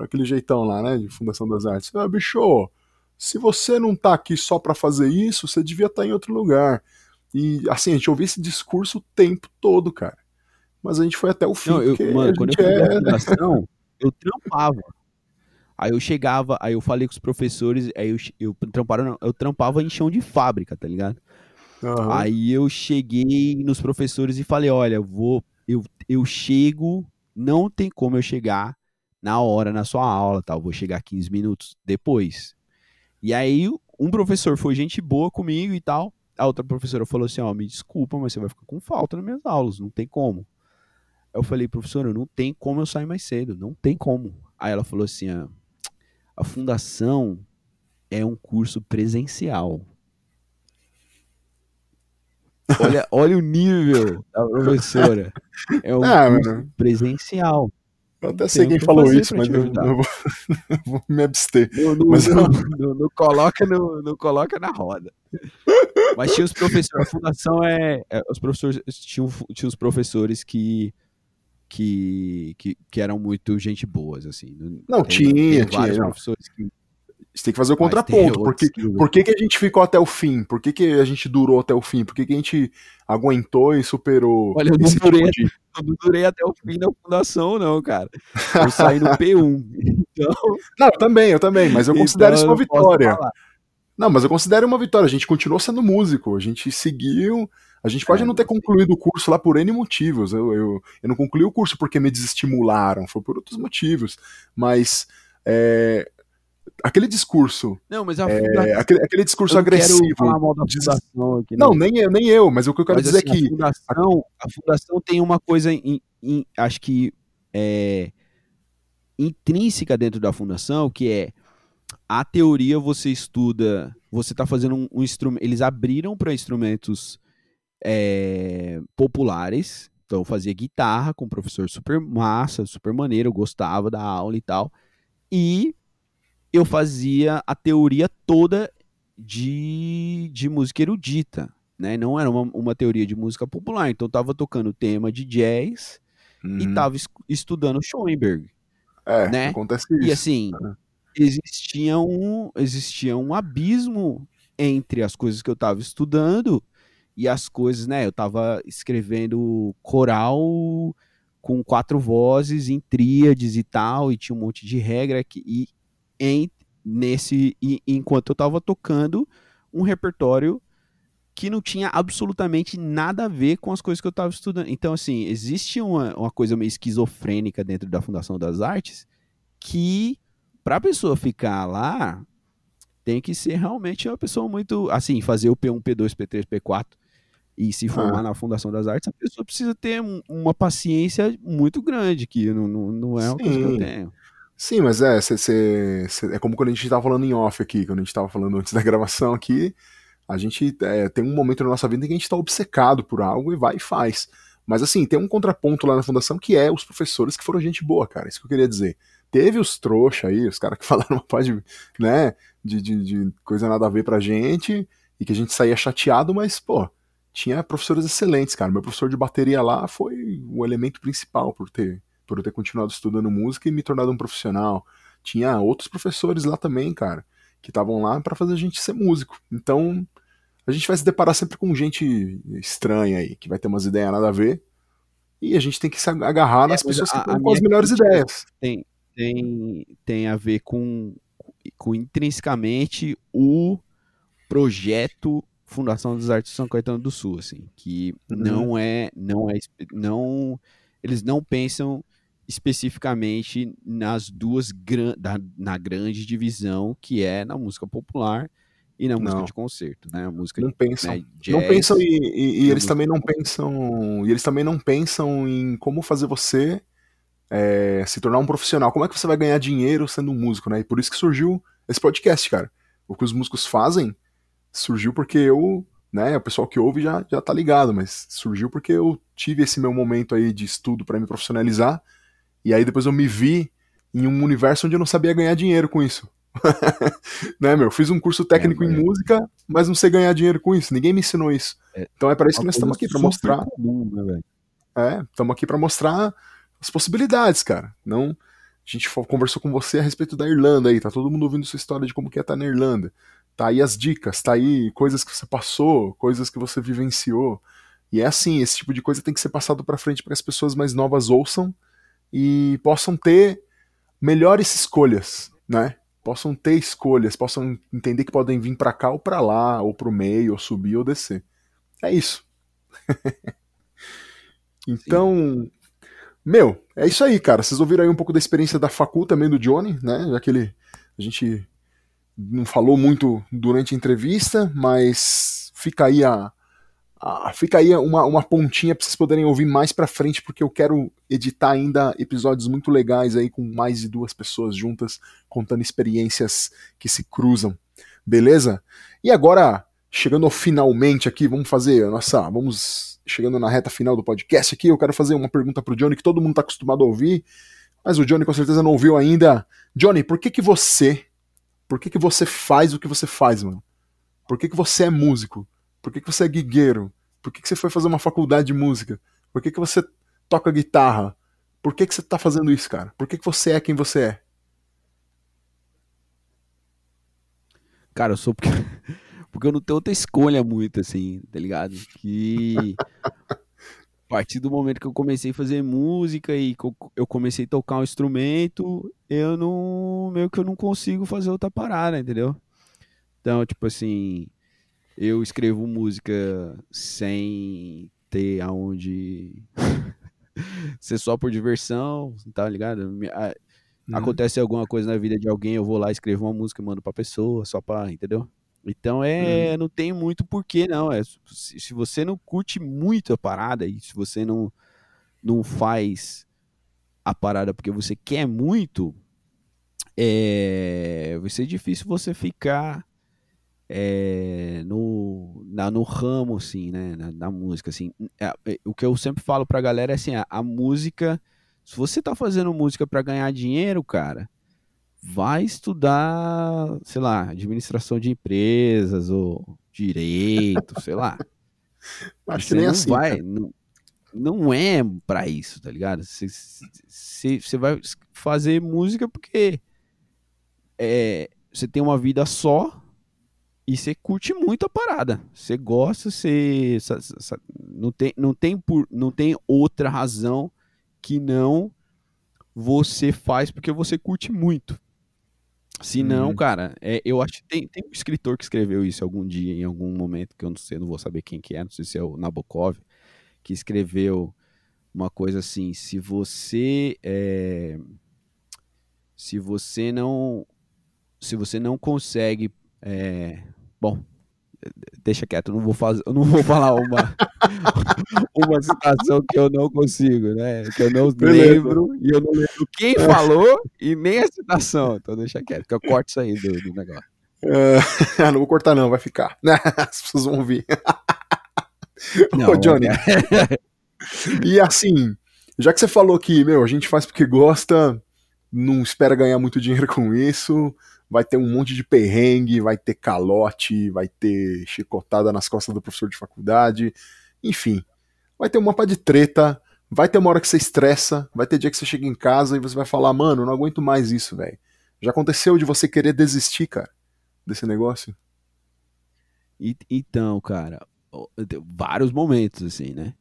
aquele jeitão lá, né, de Fundação das Artes, é, bicho, se você não tá aqui só para fazer isso, você devia estar tá em outro lugar. E assim, a gente ouvia esse discurso o tempo todo, cara. Mas a gente foi até o fim. Não, eu, mano, quando eu é... fundação, eu trampava. Aí eu chegava, aí eu falei com os professores, aí eu, eu, trampava, eu trampava em chão de fábrica, tá ligado? Uhum. Aí eu cheguei nos professores e falei, olha, eu vou, eu, eu chego, não tem como eu chegar na hora na sua aula, tal, vou chegar 15 minutos depois. E aí um professor foi gente boa comigo e tal, a outra professora falou assim, ó, oh, me desculpa, mas você vai ficar com falta nas minhas aulas, não tem como. Eu falei, professora, não tem como eu sair mais cedo, não tem como. Aí ela falou assim, ah, a fundação é um curso presencial. Olha, [laughs] olha o nível da professora. É um ah, curso mano. presencial. Eu até sei quem falou isso, mas eu, eu, vou, [laughs] eu, vou, me abster. Não, não, mas não, não, não coloca no, não coloca na roda. Mas tinha os professores, a fundação é, é os professores tinham, tinha os professores que que, que, que eram muito gente boas, assim. Não, tem, tinha, tem tinha. Professores que... Você tem que fazer o contraponto. Por, que, por que, que a gente ficou até o fim? Por que, que a gente durou até o fim? Por que, que a gente aguentou e superou? Olha, eu não, durei, tipo de... eu não durei até o fim da fundação, não, cara. Eu [laughs] saí no P1. Então... Não, eu também, eu também, mas eu considero então, isso uma vitória. Não, mas eu considero uma vitória. A gente continuou sendo músico, a gente seguiu a gente pode é, não ter concluído o curso lá por N motivos. Eu, eu, eu não concluí o curso porque me desestimularam, foi por outros motivos. Mas é, aquele discurso. Não, mas a é, aquele, aquele, discurso agressivo. Fundação aqui, não, não, nem eu, nem eu, mas o que eu quero mas, dizer assim, é que. A fundação, a fundação tem uma coisa, acho que é, intrínseca dentro da fundação, que é a teoria você estuda, você está fazendo um, um instrumento. Eles abriram para instrumentos é, populares. Então eu fazia guitarra com um professor super massa, super maneiro, eu gostava da aula e tal. E eu fazia a teoria toda de, de música erudita, né? Não era uma, uma teoria de música popular. Então eu tava tocando tema de jazz uhum. e tava es, estudando Schoenberg. É, né? acontece isso. E assim, é. existia, um, existia um abismo entre as coisas que eu tava estudando e as coisas, né? Eu tava escrevendo coral com quatro vozes em tríades e tal, e tinha um monte de regra que, e em, nesse e, enquanto eu tava tocando um repertório que não tinha absolutamente nada a ver com as coisas que eu estava estudando. Então, assim, existe uma, uma coisa meio esquizofrênica dentro da Fundação das Artes que, para a pessoa ficar lá, tem que ser realmente uma pessoa muito. Assim, fazer o P1, P2, P3, P4 e se formar ah. na Fundação das Artes, a pessoa precisa ter um, uma paciência muito grande, que não, não, não é uma Sim. coisa que eu tenho. Sim, mas é, cê, cê, cê, é como quando a gente estava falando em off aqui, quando a gente estava falando antes [laughs] da gravação aqui, a gente é, tem um momento na nossa vida em que a gente está obcecado por algo e vai e faz. Mas assim, tem um contraponto lá na fundação que é os professores que foram gente boa, cara. Isso que eu queria dizer. Teve os trouxa aí, os caras que [laughs] falaram uma parte, né, de, de, de, coisa nada a ver pra gente e que a gente saía chateado, mas, pô, tinha professores excelentes, cara. Meu professor de bateria lá foi o elemento principal por ter por eu ter continuado estudando música e me tornado um profissional. Tinha outros professores lá também, cara, que estavam lá para fazer a gente ser músico. Então, a gente vai se deparar sempre com gente estranha aí, que vai ter umas ideias nada a ver. E a gente tem que se agarrar nas é, pessoas que estão com as melhores ideias. Tem, tem, tem a ver com, com intrinsecamente o projeto Fundação dos Artes de São Caetano do Sul, assim, que uhum. não é, não é, não, eles não pensam especificamente nas duas da, na grande divisão que é na música popular e na música não. de concerto, né? A música não pensam, né, jazz, não pensam e, e, e eles também não pensam e eles também não pensam em como fazer você é, se tornar um profissional. Como é que você vai ganhar dinheiro sendo um músico, né? E por isso que surgiu esse podcast, cara. O que os músicos fazem surgiu porque eu, né? O pessoal que ouve já já tá ligado, mas surgiu porque eu tive esse meu momento aí de estudo para me profissionalizar e aí depois eu me vi em um universo onde eu não sabia ganhar dinheiro com isso. [laughs] né, meu? Fiz um curso técnico é, em música, mas não sei ganhar dinheiro com isso. Ninguém me ensinou isso. É, então é para isso que nós estamos aqui, para mostrar. Comum, né, é, estamos aqui para mostrar as possibilidades, cara. Não, a gente conversou com você a respeito da Irlanda aí, tá todo mundo ouvindo sua história de como que é estar tá na Irlanda. Tá aí as dicas, tá aí coisas que você passou, coisas que você vivenciou. E é assim, esse tipo de coisa tem que ser passado para frente para as pessoas mais novas ouçam e possam ter melhores escolhas, né? Possam ter escolhas, possam entender que podem vir para cá ou para lá, ou para o meio, ou subir ou descer. É isso. [laughs] então, Sim. meu, é isso aí, cara. Vocês ouviram aí um pouco da experiência da Facu também do Johnny, né? Já que ele, a gente não falou muito durante a entrevista, mas fica aí a, ah, fica aí uma, uma pontinha para vocês poderem ouvir mais para frente, porque eu quero editar ainda episódios muito legais aí com mais de duas pessoas juntas, contando experiências que se cruzam. Beleza? E agora, chegando finalmente aqui, vamos fazer a nossa. Vamos chegando na reta final do podcast aqui. Eu quero fazer uma pergunta pro Johnny que todo mundo tá acostumado a ouvir, mas o Johnny com certeza não ouviu ainda. Johnny, por que que você. Por que que você faz o que você faz, mano? Por que que você é músico? Por que, que você é guigueiro? Por que, que você foi fazer uma faculdade de música? Por que, que você toca guitarra? Por que, que você tá fazendo isso, cara? Por que, que você é quem você é? Cara, eu sou porque, [laughs] porque eu não tenho outra escolha muito, assim, tá ligado? Que partir do momento que eu comecei a fazer música e eu comecei a tocar um instrumento, eu não. meio que eu não consigo fazer outra parada, entendeu? Então, tipo assim, eu escrevo música sem ter aonde [laughs] ser só por diversão, tá ligado? Uhum. Acontece alguma coisa na vida de alguém, eu vou lá, escrevo uma música e mando pra pessoa, só pra, entendeu? Então é, uhum. não tem muito porquê, não. É, se, se, você não curte muito a parada e se você não, não faz a parada porque você quer muito, é, vai ser difícil você ficar é, no, na, no ramo, assim, né? Na, na música, assim. É, é, o que eu sempre falo pra galera é assim, a, a música, se você tá fazendo música para ganhar dinheiro, cara, vai estudar, sei lá, administração de empresas ou direito, sei lá. [laughs] Acho que nem assim. Vai, não, não é para isso, tá ligado? Você vai fazer música porque é, você tem uma vida só e você curte muito a parada. Você gosta, você não tem, não tem por, não tem outra razão que não você faz porque você curte muito. Se não, hum. cara, é, eu acho que tem, tem um escritor que escreveu isso algum dia, em algum momento, que eu não sei, não vou saber quem que é, não sei se é o Nabokov, que escreveu uma coisa assim, se você é, se você não se você não consegue é, bom deixa quieto, eu não vou fazer, não vou falar uma [laughs] uma citação que eu não consigo, né? Que eu não Beleza. lembro e eu não lembro quem falou e nem a citação. Então deixa quieto, que eu corto isso aí do, do negócio. Uh, [laughs] não vou cortar não, vai ficar. [laughs] As pessoas vão ouvir. Não, Ô, Johnny. e assim, já que você falou que, meu, a gente faz porque gosta, não espera ganhar muito dinheiro com isso, vai ter um monte de perrengue, vai ter calote, vai ter chicotada nas costas do professor de faculdade, enfim, vai ter um mapa de treta, vai ter uma hora que você estressa, vai ter dia que você chega em casa e você vai falar, mano, não aguento mais isso, velho. Já aconteceu de você querer desistir, cara, desse negócio? E, então, cara, vários momentos, assim, né?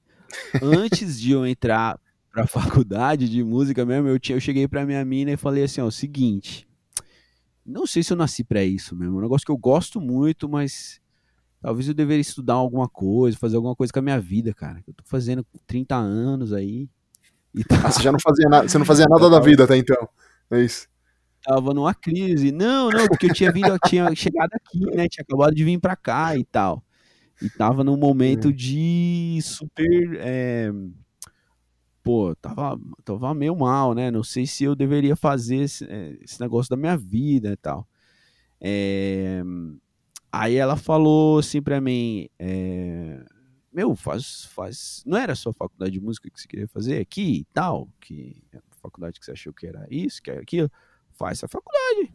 Antes de eu entrar pra [laughs] faculdade de música mesmo, eu, tinha, eu cheguei pra minha mina e falei assim, ó, o seguinte, não sei se eu nasci para isso mesmo. É um negócio que eu gosto muito, mas talvez eu deveria estudar alguma coisa, fazer alguma coisa com a minha vida, cara. Eu tô fazendo 30 anos aí. E tá... Ah, você já não fazia nada, você não fazia nada da vida até então. É isso. Tava numa crise. Não, não, porque eu tinha vindo, eu tinha chegado aqui, né? Tinha acabado de vir para cá e tal. E tava num momento é. de super é, pô, tava, tava meio mal, né? Não sei se eu deveria fazer esse, eh, esse negócio da minha vida e tal. É... Aí ela falou assim pra mim, é... meu, faz, faz, não era só faculdade de música que você queria fazer aqui e tal, que faculdade que você achou que era isso, que era aquilo, faz essa faculdade.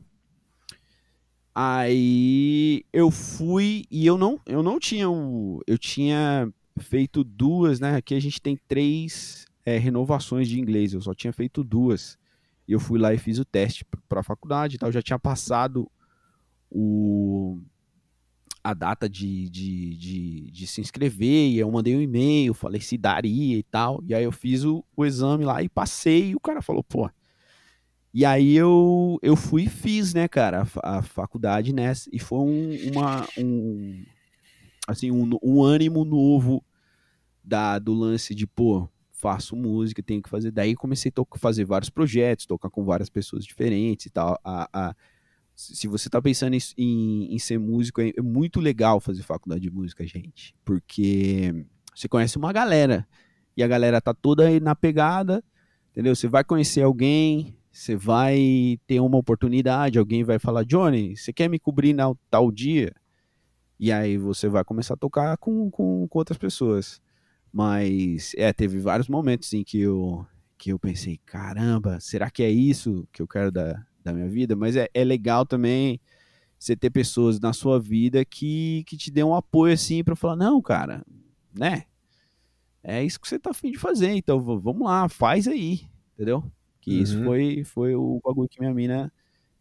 Aí eu fui e eu não, eu não tinha o, eu tinha feito duas, né? Aqui a gente tem três é, renovações de inglês, eu só tinha feito duas. E eu fui lá e fiz o teste para a faculdade e tal. Eu já tinha passado o, a data de, de, de, de, se inscrever, e eu mandei um e-mail, falei se daria e tal. E aí eu fiz o, o exame lá e passei, e o cara falou, pô. E aí eu, eu fui e fiz, né, cara, a, a faculdade nessa. E foi um, uma, um, assim, um, um ânimo novo da, do lance de, pô, faço música, tenho que fazer. Daí comecei a fazer vários projetos, tocar com várias pessoas diferentes e tal. A, a, se você tá pensando em, em, em ser músico, é, é, muito legal fazer faculdade de música, gente. Porque você conhece uma galera. E a galera tá toda aí na pegada, entendeu? Você vai conhecer alguém, você vai ter uma oportunidade, alguém vai falar, Johnny, você quer me cobrir na tal dia? E aí você vai começar a tocar com, com, com outras pessoas. Mas, é, teve vários momentos em que eu, que eu pensei, caramba, será que é isso que eu quero da, da minha vida? Mas é, é legal também você ter pessoas na sua vida que, que te dêem um apoio assim para falar, não, cara, né? É isso que você tá afim de fazer, então vamos lá, faz aí, entendeu? Que uhum. isso foi, foi o bagulho que minha mina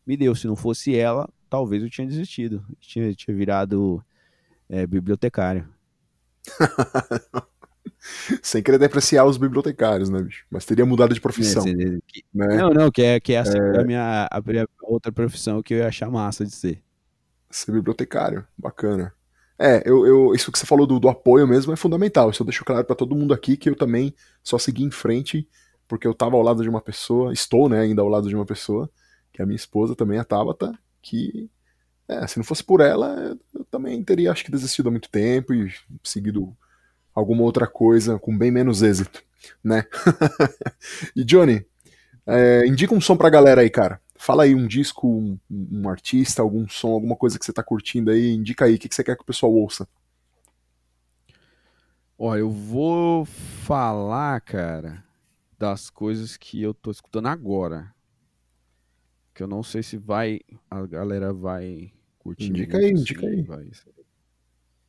me deu. Se não fosse ela, talvez eu tinha desistido. tinha, tinha virado é, bibliotecário. [laughs] [laughs] Sem querer depreciar os bibliotecários, né, bicho? Mas teria mudado de profissão. É, que, né? Não, não, que é, que é, assim, é... A, minha, a, outra profissão que eu ia achar massa de ser. Ser bibliotecário, bacana. É, eu, eu, isso que você falou do, do apoio mesmo é fundamental. Isso eu deixo claro para todo mundo aqui que eu também só segui em frente porque eu tava ao lado de uma pessoa, estou, né, ainda ao lado de uma pessoa, que é a minha esposa também, a Tabata, que, é, se não fosse por ela, eu também teria, acho que, desistido há muito tempo e seguido alguma outra coisa com bem menos êxito, né? [laughs] e Johnny, é, indica um som pra galera aí, cara. Fala aí um disco, um, um, artista, algum som, alguma coisa que você tá curtindo aí, indica aí, o que, que você quer que o pessoal ouça? Olha, eu vou falar, cara, das coisas que eu tô escutando agora. Que eu não sei se vai. A galera vai curtir. Indica aí, indica aí. Vai.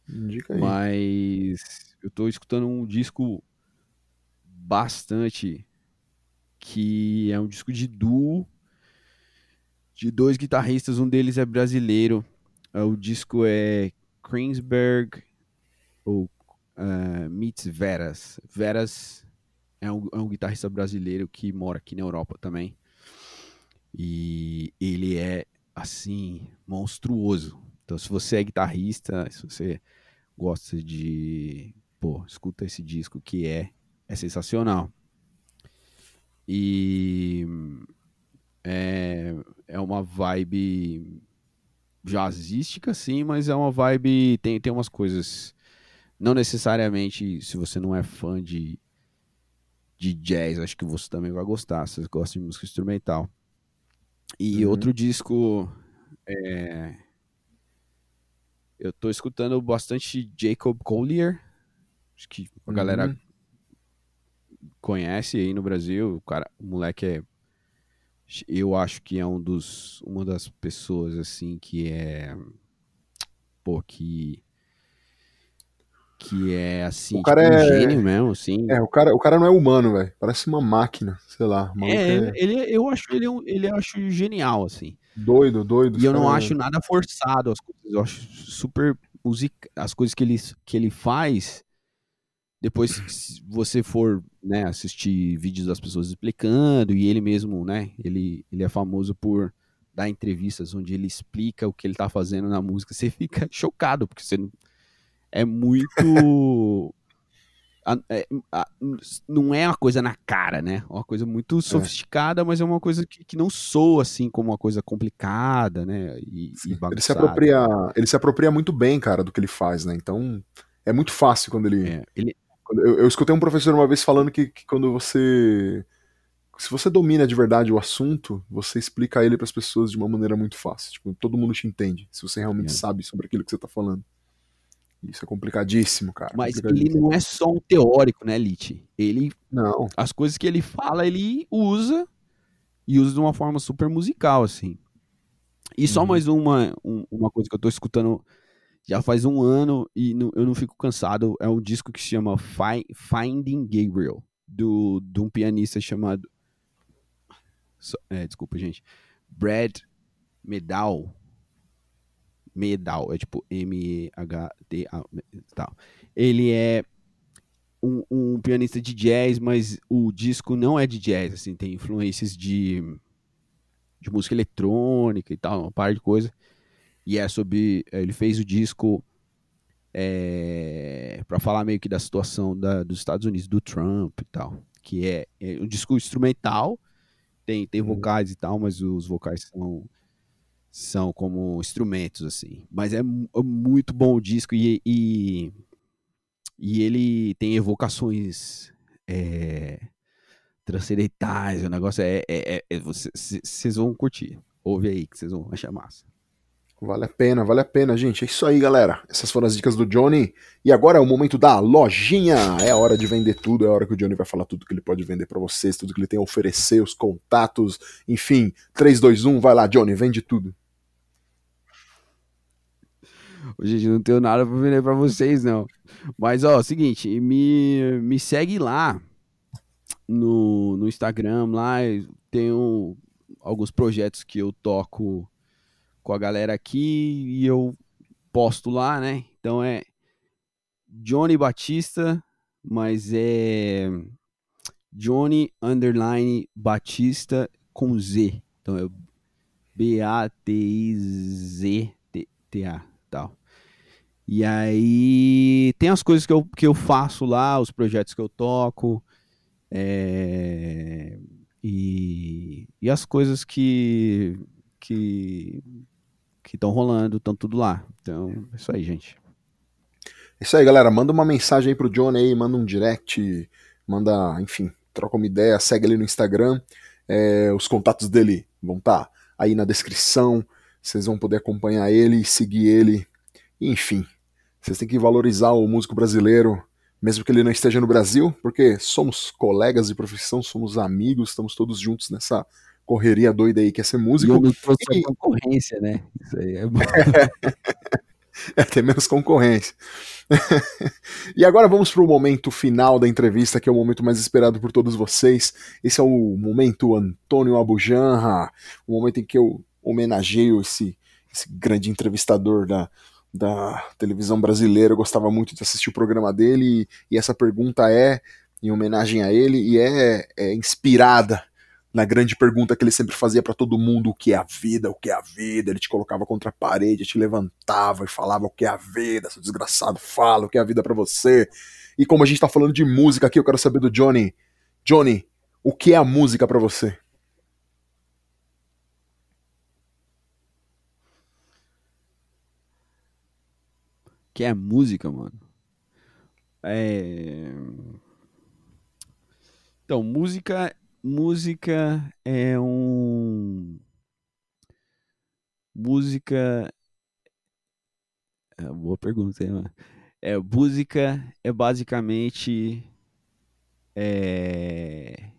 Indica aí. Mas eu tô escutando um disco bastante. Que é um disco de duo. De dois guitarristas, um deles é brasileiro. O disco é Kreensberg ou uh, meets Veras. Veras é um, é um guitarrista brasileiro que mora aqui na Europa também. E ele é, assim, monstruoso. Então, se você é guitarrista, se você gosta de. Pô, escuta esse disco que é, é sensacional. E é, é uma vibe jazzística, sim, mas é uma vibe. Tem, tem umas coisas não necessariamente, se você não é fã de, de jazz, acho que você também vai gostar, se você gosta de música instrumental. E uhum. outro disco. É... Eu tô escutando bastante Jacob Collier. Acho que a uhum. galera conhece aí no Brasil. O, cara, o moleque é. Eu acho que é um dos, uma das pessoas assim que é. Pô, que que é assim, o cara tipo, um é... gênio mesmo, assim. É, o cara, o cara não é humano, velho. Parece uma máquina, sei lá. É, é, ele, eu acho ele, ele acho genial, assim. Doido, doido. E eu não acho nada forçado as coisas. Eu acho super musica... as coisas que ele, que ele faz. Depois, se você for né, assistir vídeos das pessoas explicando, e ele mesmo, né? Ele, ele é famoso por dar entrevistas onde ele explica o que ele tá fazendo na música. Você fica [laughs] chocado, porque você é muito. [laughs] É, não é uma coisa na cara, né? É uma coisa muito é. sofisticada, é. mas é uma coisa que, que, não soa assim como uma coisa complicada, né? E, e ele se apropria, ele se apropria muito bem, cara, do que ele faz, né? Então é muito fácil quando ele. É, ele... Eu, eu, escutei um professor uma vez falando que, que quando você se você domina de verdade o assunto, você explica ele para as pessoas de uma maneira muito fácil. Tipo, todo mundo te entende, se você realmente é. sabe sobre aquilo que você está falando. Isso é complicadíssimo, cara. Mas complicadíssimo. ele não é só um teórico, né, Lit? Ele. Não. As coisas que ele fala, ele usa e usa de uma forma super musical, assim. E só uhum. mais uma, um, uma coisa que eu tô escutando já faz um ano e não, eu não fico cansado. É um disco que se chama Fi Finding Gabriel, do, de um pianista chamado. É, desculpa, gente. Brad Medal. Medal, é tipo M-E-H-D-A, tal. Ele é um, um, pianista de jazz, mas o disco não é de jazz, assim, tem influências de, de música eletrônica e tal, uma par de coisa. E é sobre. Ele fez o disco é, para falar meio que da situação da, dos Estados Unidos, do Trump e tal. Que é, é um disco instrumental, tem, tem uhum. vocais e tal, mas os vocais são são como instrumentos, assim. Mas é, é muito bom o disco e, e, e ele tem evocações é, transcendentais, o negócio é. é, é, é vocês vão curtir. Ouve aí que vocês vão achar massa. Vale a pena, vale a pena, gente. É isso aí, galera. Essas foram as dicas do Johnny. E agora é o momento da lojinha. É a hora de vender tudo, é a hora que o Johnny vai falar tudo que ele pode vender para vocês, tudo que ele tem a oferecer, os contatos, enfim. 3, 2, 1, vai lá, Johnny, vende tudo. Gente, não tenho nada pra vender pra vocês, não. Mas, ó, seguinte, me, me segue lá no, no Instagram, lá tenho alguns projetos que eu toco com a galera aqui e eu posto lá, né? Então é Johnny Batista, mas é Johnny Underline Batista com Z. Então é B-A-T-I-Z-T-A tal. E aí tem as coisas que eu, que eu faço lá, os projetos que eu toco, é, e, e as coisas que que estão rolando, estão tudo lá. Então, é isso aí, gente. É isso aí, galera. Manda uma mensagem aí pro Johnny aí, manda um direct, manda, enfim, troca uma ideia, segue ele no Instagram. É, os contatos dele vão estar tá aí na descrição. Vocês vão poder acompanhar ele, seguir ele, enfim. Vocês têm que valorizar o músico brasileiro, mesmo que ele não esteja no Brasil, porque somos colegas de profissão, somos amigos, estamos todos juntos nessa correria doida aí que é ser músico. E não trouxe e... concorrência, né? Isso aí é bom. [laughs] é, tem menos concorrência. [laughs] e agora vamos para o momento final da entrevista, que é o momento mais esperado por todos vocês. Esse é o momento Antônio Abujanra, o momento em que eu homenageio esse, esse grande entrevistador da, da televisão brasileira. Eu gostava muito de assistir o programa dele, e, essa pergunta é em homenagem a ele e é, é inspirada na grande pergunta que ele sempre fazia para todo mundo: o que é a vida? O que é a vida? Ele te colocava contra a parede, te levantava e falava: o que é a vida? Seu desgraçado, fala o que é a vida para você. E como a gente tá falando de música aqui, eu quero saber do Johnny. Johnny, o que é a música para você? Que é música, mano? É... Então, música música é um. Música. É boa pergunta, hein, mano? É, música é basicamente é,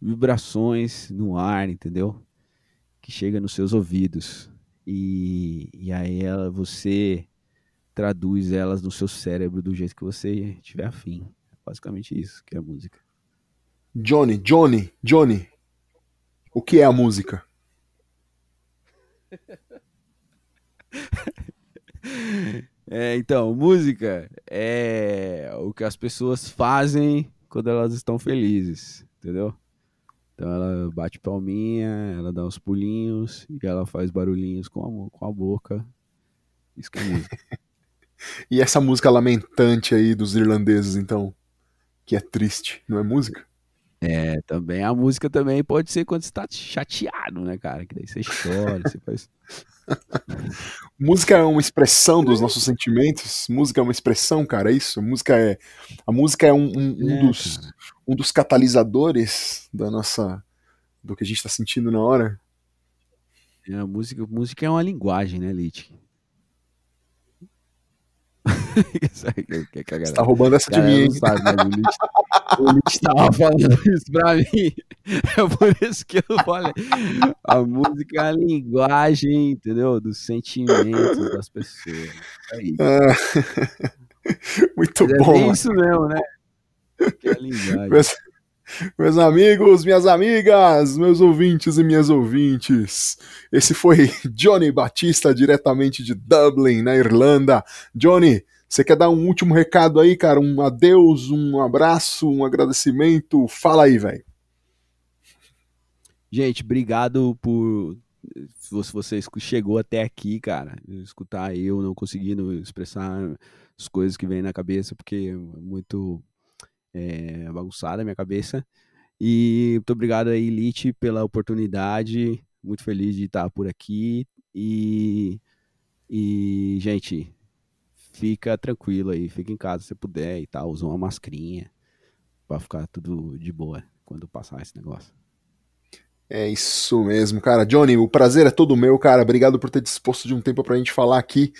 vibrações no ar, entendeu? Que chega nos seus ouvidos. E, e aí ela, você traduz elas no seu cérebro do jeito que você tiver afim. É basicamente isso que é a música. Johnny, Johnny, Johnny. O que é a música? [laughs] É, então, música é o que as pessoas fazem quando elas estão felizes, entendeu? Então ela bate palminha, ela dá uns pulinhos e ela faz barulhinhos com a, com a boca. Isso que é música. [laughs] e essa música lamentante aí dos irlandeses, então, que é triste, não é música? É, também a música também pode ser quando você tá chateado, né, cara? Que daí você chora, você faz. [laughs] música é uma expressão dos nossos sentimentos. Música é uma expressão, cara, é isso. A música é, a música é um, um, um é, dos, um dos catalisadores da nossa, do que a gente está sentindo na hora. É, a música, música é uma linguagem, né, Lit? Você tá roubando essa de mim, hein? Sabe, mas o Lich tava [laughs] falando isso pra mim. É por isso que eu falei. A música é a linguagem, entendeu? Dos sentimentos das pessoas. É isso. Ah, [laughs] muito mas é bom. É isso mesmo, né? Que é a linguagem. Meus, meus amigos, minhas amigas, meus ouvintes e minhas ouvintes. Esse foi Johnny Batista, diretamente de Dublin, na Irlanda. Johnny, você quer dar um último recado aí, cara? Um adeus, um abraço, um agradecimento? Fala aí, velho. Gente, obrigado por se você chegou até aqui, cara, escutar eu não conseguindo expressar as coisas que vêm na cabeça, porque é muito é, bagunçada a minha cabeça. E muito obrigado aí, Elite, pela oportunidade. Muito feliz de estar por aqui. E, e gente, fica tranquilo aí, fica em casa se puder e tal, usa uma mascarinha para ficar tudo de boa quando passar esse negócio. É isso mesmo, cara. Johnny, o prazer é todo meu, cara. Obrigado por ter disposto de um tempo pra gente falar aqui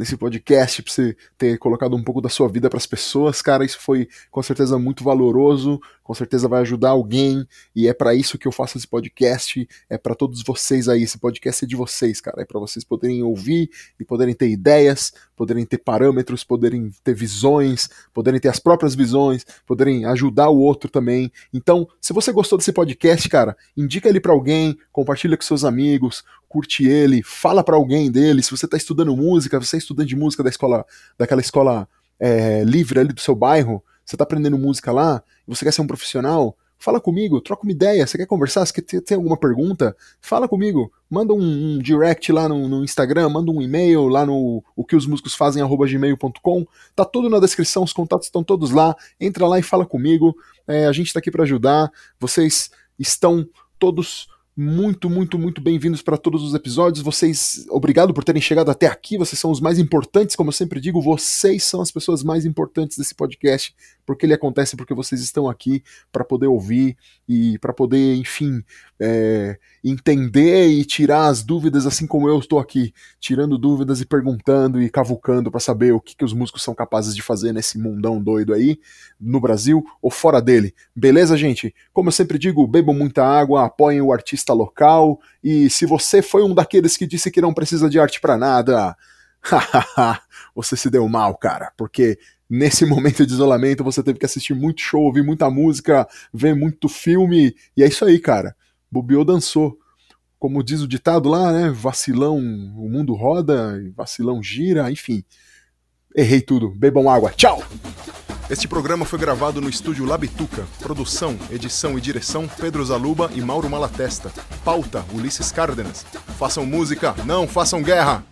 nesse podcast, pra você ter colocado um pouco da sua vida para as pessoas, cara. Isso foi com certeza muito valoroso, com certeza vai ajudar alguém e é para isso que eu faço esse podcast. É para todos vocês aí. Esse podcast é de vocês, cara. É para vocês poderem ouvir e poderem ter ideias, poderem ter parâmetros, poderem ter visões, poderem ter as próprias visões, poderem ajudar o outro também. Então, se você gostou desse podcast, cara, indica ele para alguém, compartilha com seus amigos, curte ele, fala para alguém dele. Se você está estudando música, você é estudante de música da escola, daquela escola é, livre ali do seu bairro, você está aprendendo música lá, você quer ser um profissional, fala comigo, troca uma ideia. Você quer conversar? Você quer ter, alguma pergunta? Fala comigo. Manda um, um direct lá no, no, Instagram, manda um e-mail lá no o que os músicos fazem gmail.com. Tá tudo na descrição, os contatos estão todos lá. Entra lá e fala comigo. É, a gente está aqui para ajudar. Vocês estão todos muito, muito, muito bem-vindos para todos os episódios. Vocês, obrigado por terem chegado até aqui. Vocês são os mais importantes, como eu sempre digo, vocês são as pessoas mais importantes desse podcast, porque ele acontece porque vocês estão aqui para poder ouvir e para poder, enfim, é, entender e tirar as dúvidas, assim como eu estou aqui, tirando dúvidas e perguntando e cavucando para saber o que, que os músicos são capazes de fazer nesse mundão doido aí, no Brasil ou fora dele. Beleza, gente? Como eu sempre digo, bebam muita água, apoiem o artista local e se você foi um daqueles que disse que não precisa de arte para nada, [laughs] você se deu mal, cara, porque nesse [laughs] momento de isolamento você teve que assistir muito show, ouvir muita música, ver muito filme, e é isso aí, cara. Bobeou dançou. Como diz o ditado lá, né? Vacilão, o mundo roda, vacilão gira, enfim. Errei tudo. Bebam água. Tchau! Este programa foi gravado no estúdio Labituca. Produção, edição e direção Pedro Zaluba e Mauro Malatesta. Pauta Ulisses Cárdenas. Façam música, não façam guerra!